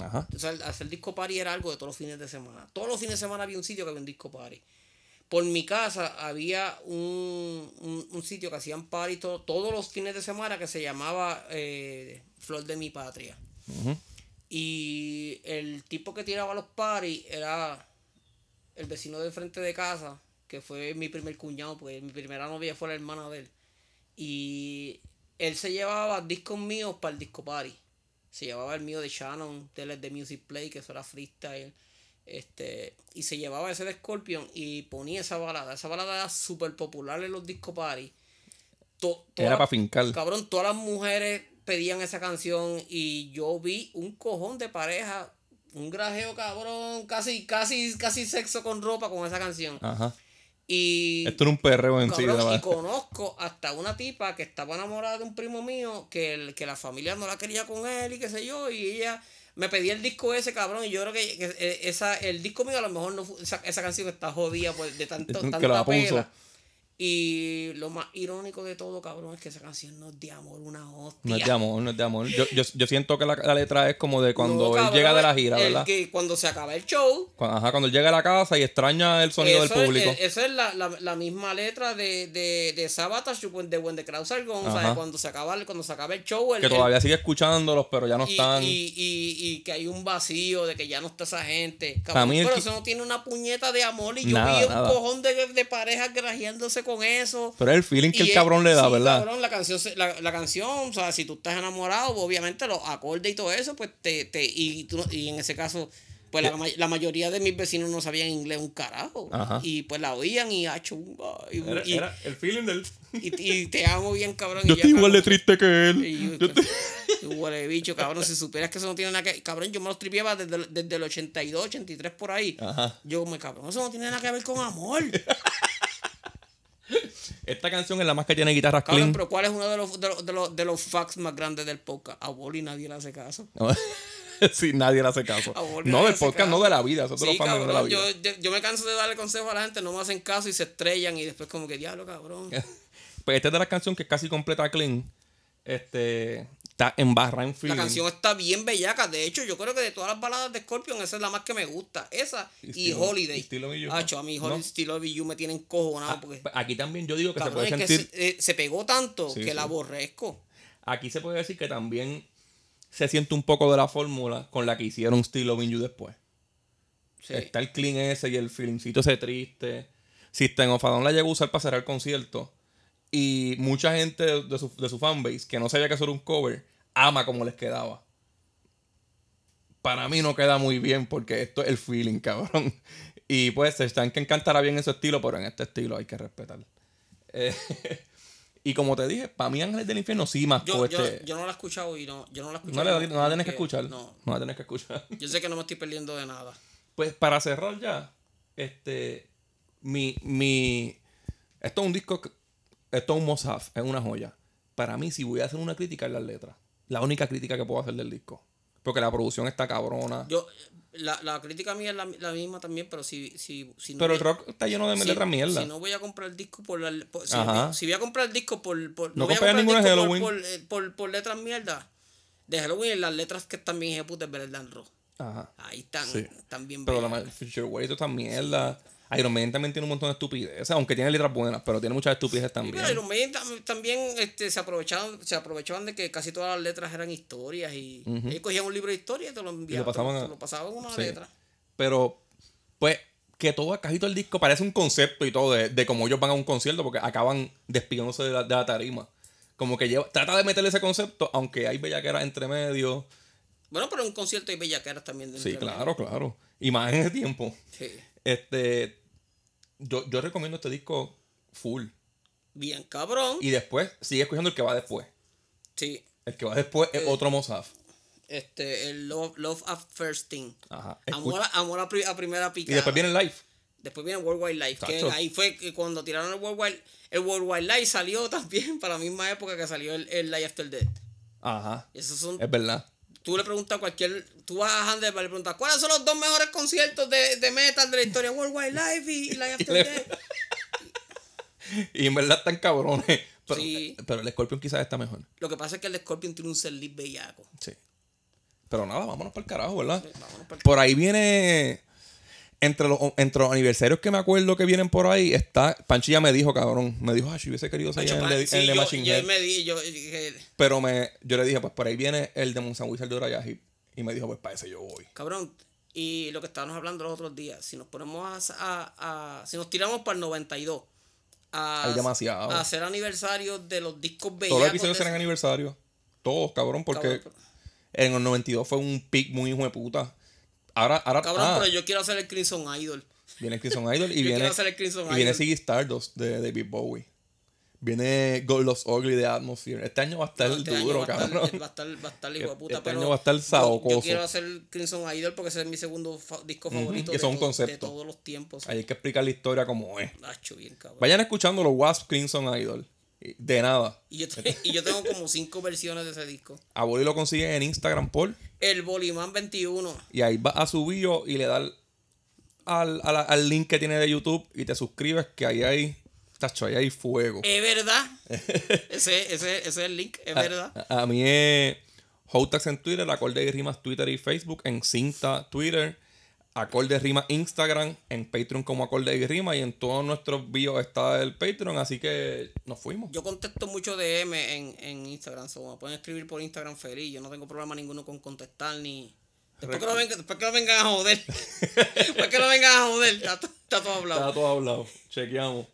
Ajá. hacer disco party era algo de todos los fines de semana. Todos los fines de semana había un sitio que había un disco party. Por mi casa había un, sitio que hacían party todos los fines de semana que se llamaba eh, Flor de mi Patria. Y el tipo que tiraba los parties era el vecino de frente de casa, que fue mi primer cuñado, porque mi primera novia fue la hermana de él. Y él se llevaba discos míos para el disco party. Se llevaba el mío de Shannon, de de Music Play, que eso era freestyle. Este, y se llevaba ese de Scorpion y ponía esa balada. Esa balada era súper popular en los disco party. era para fincar. Cabrón, todas las mujeres pedían esa canción y yo vi un cojón de pareja, un grajeo cabrón, casi, casi, casi sexo con ropa con esa canción. Ajá. Y. Esto era un perreo en sí. Y conozco hasta una tipa que estaba enamorada de un primo mío, que, el, que la familia no la quería con él y qué sé yo, y ella me pedía el disco ese, cabrón, y yo creo que, eh, esa, el disco mío a lo mejor no esa, esa canción está jodida pues, de tanto, tanta pela. Y lo más irónico de todo, cabrón, es que esa canción no es de amor, una hostia. No es de amor, no es de amor. Yo, yo, yo siento que la, la, letra es como de cuando él llega de la gira, ¿verdad? que cuando se acaba el show. Cuando, ajá, cuando él llega a la casa y extraña el sonido del público. Es, esa es la, la, la, misma letra de, de, de Sabatage, de When the Crowd ¿sabes? Cuando se, acaba, cuando se acaba el show. que todavía sigue escuchándolos, pero ya no están. Y, y, y, que hay un vacío de que ya no está esa gente. Cabrón, pero eso no tiene una puñeta de amor. Y yo vi un cojón de, de parejas grajeándose con eso el feeling que el cabrón le da, ¿verdad? Cabrón, la canción, la, la, canción, o sea, si tú estás enamorado, obviamente los acordes y todo eso, pues te, te y, tú, y en ese caso, pues la, la, mayoría de mis vecinos no sabían inglés un carajo. Y pues la oían y ah, chumba. Y, era, el feeling del. Y, te amo bien, cabrón. Yo estoy igual de triste que él. yo, te... bicho, cabrón. Si supieras que eso no tiene nada que. Cabrón, yo me lo tripeaba desde, desde el 82, 83 por ahí. Ajá. Yo me cabrón, eso no tiene nada que ver con amor. Esta canción es la más que tiene guitarras clean. pero ¿cuál es uno de los, de los, de los, facts más grandes del podcast? A Wally nadie le hace caso. sí, nadie le hace caso. No del podcast, no de la vida. Eso sí, cabrón, de la vida. Yo, yo, me canso de darle consejo a la gente, no me hacen caso y se estrellan y después como que diablo, cabrón. pues esta es de las canciones que es casi completa clean. Este, está en barra en La canción está bien bellaca. De hecho, yo creo que de todas las baladas de Scorpion, esa es la más que me gusta. Esa y, Holiday. a mí Holiday, Still of You me tienen cojonado. Ah, porque, pues, aquí también yo digo que se puede sentir... Eh, se, pegó tanto que la aborrezco. Aquí se puede decir que también se siente un poco de la fórmula con la que hicieron Still of You después. Está el clean ese y el feelingcito ese triste. System of a la llegó a usar para cerrar el concierto y mucha gente de, su, de su fanbase que no sabía que eso era un cover, ama como les quedaba. Para mí no queda muy bien porque esto es el feeling, cabrón. Y pues están que encantará bien en su estilo, pero en este estilo hay que respetar. Eh, y como te dije, para mí Ángeles del Infierno sí más yo, este... yo, no la he escuchado y no, yo no la he escuchado. No, la, tienes que escuchar. No. no la tienes que escuchar. Yo sé que no me estoy perdiendo de nada. Pues para cerrar ya, este, mi, mi, esto es un disco esto es un must es una joya. Para mí, si voy a hacer una crítica, es la letra. La única crítica que puedo hacer del disco. Porque la producción está cabrona. Yo, la, la crítica mía es la, la, misma también, pero si, si, si no Pero el rock está lleno de letras mierda. Si no voy a comprar el disco por la. si, voy a comprar el disco por. por no, no voy a comprar ninguna de Halloween. Por, por, por, letras mierda. De Halloween, las letras que están bien ejecutas, verdad, rock. Ajá. Ahí están, están bien Pero la Future Way, esto está mierda. Iron Man también tiene un montón de estupideces, aunque tiene letras buenas, pero tiene muchas estupideces también. Iron Man también este, se, aprovechaban, se aprovechaban de que casi todas las letras eran historias y ellos cogían un libro de historia y te lo enviaban. Lo pasaban, te lo pasaban una letra. Pero, pues, que todo, casi todo el disco parece un concepto y todo de, de cómo ellos van a un concierto porque acaban despidiéndose de la, de la tarima. Como que lleva, trata de meterle ese concepto, aunque hay bellaqueras entre medio. Bueno, pero en un concierto hay bellaqueras también. sí, claro, claro. Y más en ese tiempo. Sí. Este, yo, yo recomiendo este disco full. Bien, cabrón. Y después, sigue escuchando el que va después. Sí. El que va después es eh, otro Mozart. Este, el Love, Love at First Thing. Ajá. Amor, amor a, primera picada. Y después viene el Live. Después viene Worldwide Life. Que ahí fue que cuando tiraron el Worldwide. El Worldwide Life salió también para la misma época que salió el, el Life After Death. Ajá. Esos son, es verdad. Tú le preguntas a cualquier. Tú vas a Handelbar y le preguntas: ¿cuáles son los dos mejores conciertos de, de metal de la historia? Worldwide Life y Life After Death. y en verdad están cabrones. Pero, sí. pero el Scorpion quizás está mejor. Lo que pasa es que el Scorpion tiene un setlist bellaco. Sí. Pero nada, vámonos para el carajo, ¿verdad? Por ahí viene. Entre los, entre los aniversarios que me acuerdo que vienen por ahí, está. Panchilla me dijo, cabrón. Me dijo, ah, si hubiese querido salir en el, de Machine yo, me di, yo, Pero me, yo le dije, pues por ahí viene el de Monsan Wizard de Urayahi. Y me dijo, pues para ese yo voy. Cabrón, y lo que estábamos hablando los otros días, si nos ponemos a. a, si nos tiramos para el 92. A, Hay demasiado. A hacer aniversario de los discos bellacos. Todos los episodios serán aniversarios. Todos, cabrón, porque. En el 92 fue un pick muy hijo de puta. Ahora, ahora, Cabrón, ah. pero yo quiero hacer el Crimson Idol. Viene Crimson Idol y viene. y viene Siggy Stardust de David Bowie. Viene Gold Lost Ugly de Atmosphere. Este año va a estar este duro, cabrón. va a estar, va a estar hijo de puta. Este año va a estar saocoso. Yo, quiero hacer Crimson Idol porque ese es mi segundo disco favorito. de, un concepto. de todos los tiempos. Hay que explicar la historia como es. bien, Vayan escuchando los Wasp Crimson Idol. De nada. Y yo, tengo como cinco versiones de ese disco. A Boli lo consigue en Instagram por. El Boliman 21. Y ahí va a su bio y le da al, link que tiene de YouTube y te suscribes que ahí hay. Tacho, ahí hay fuego. Es verdad. ese, ese, ese, es el link, es verdad. A, mí es Hotax en Twitter, Acorde y Rimas Twitter y Facebook, en Cinta Twitter. Acorde Rima Instagram, en Patreon como Acorde y Rima y en todos nuestros bios está el Patreon, así que nos fuimos. Yo contesto mucho DM en, en Instagram, so, me pueden escribir por Instagram feliz, yo no tengo problema ninguno con contestar ni... Después que, lo vengan, después que lo vengan a joder. después que lo vengan a joder, está, está todo hablado. Está todo hablado. Chequeamos.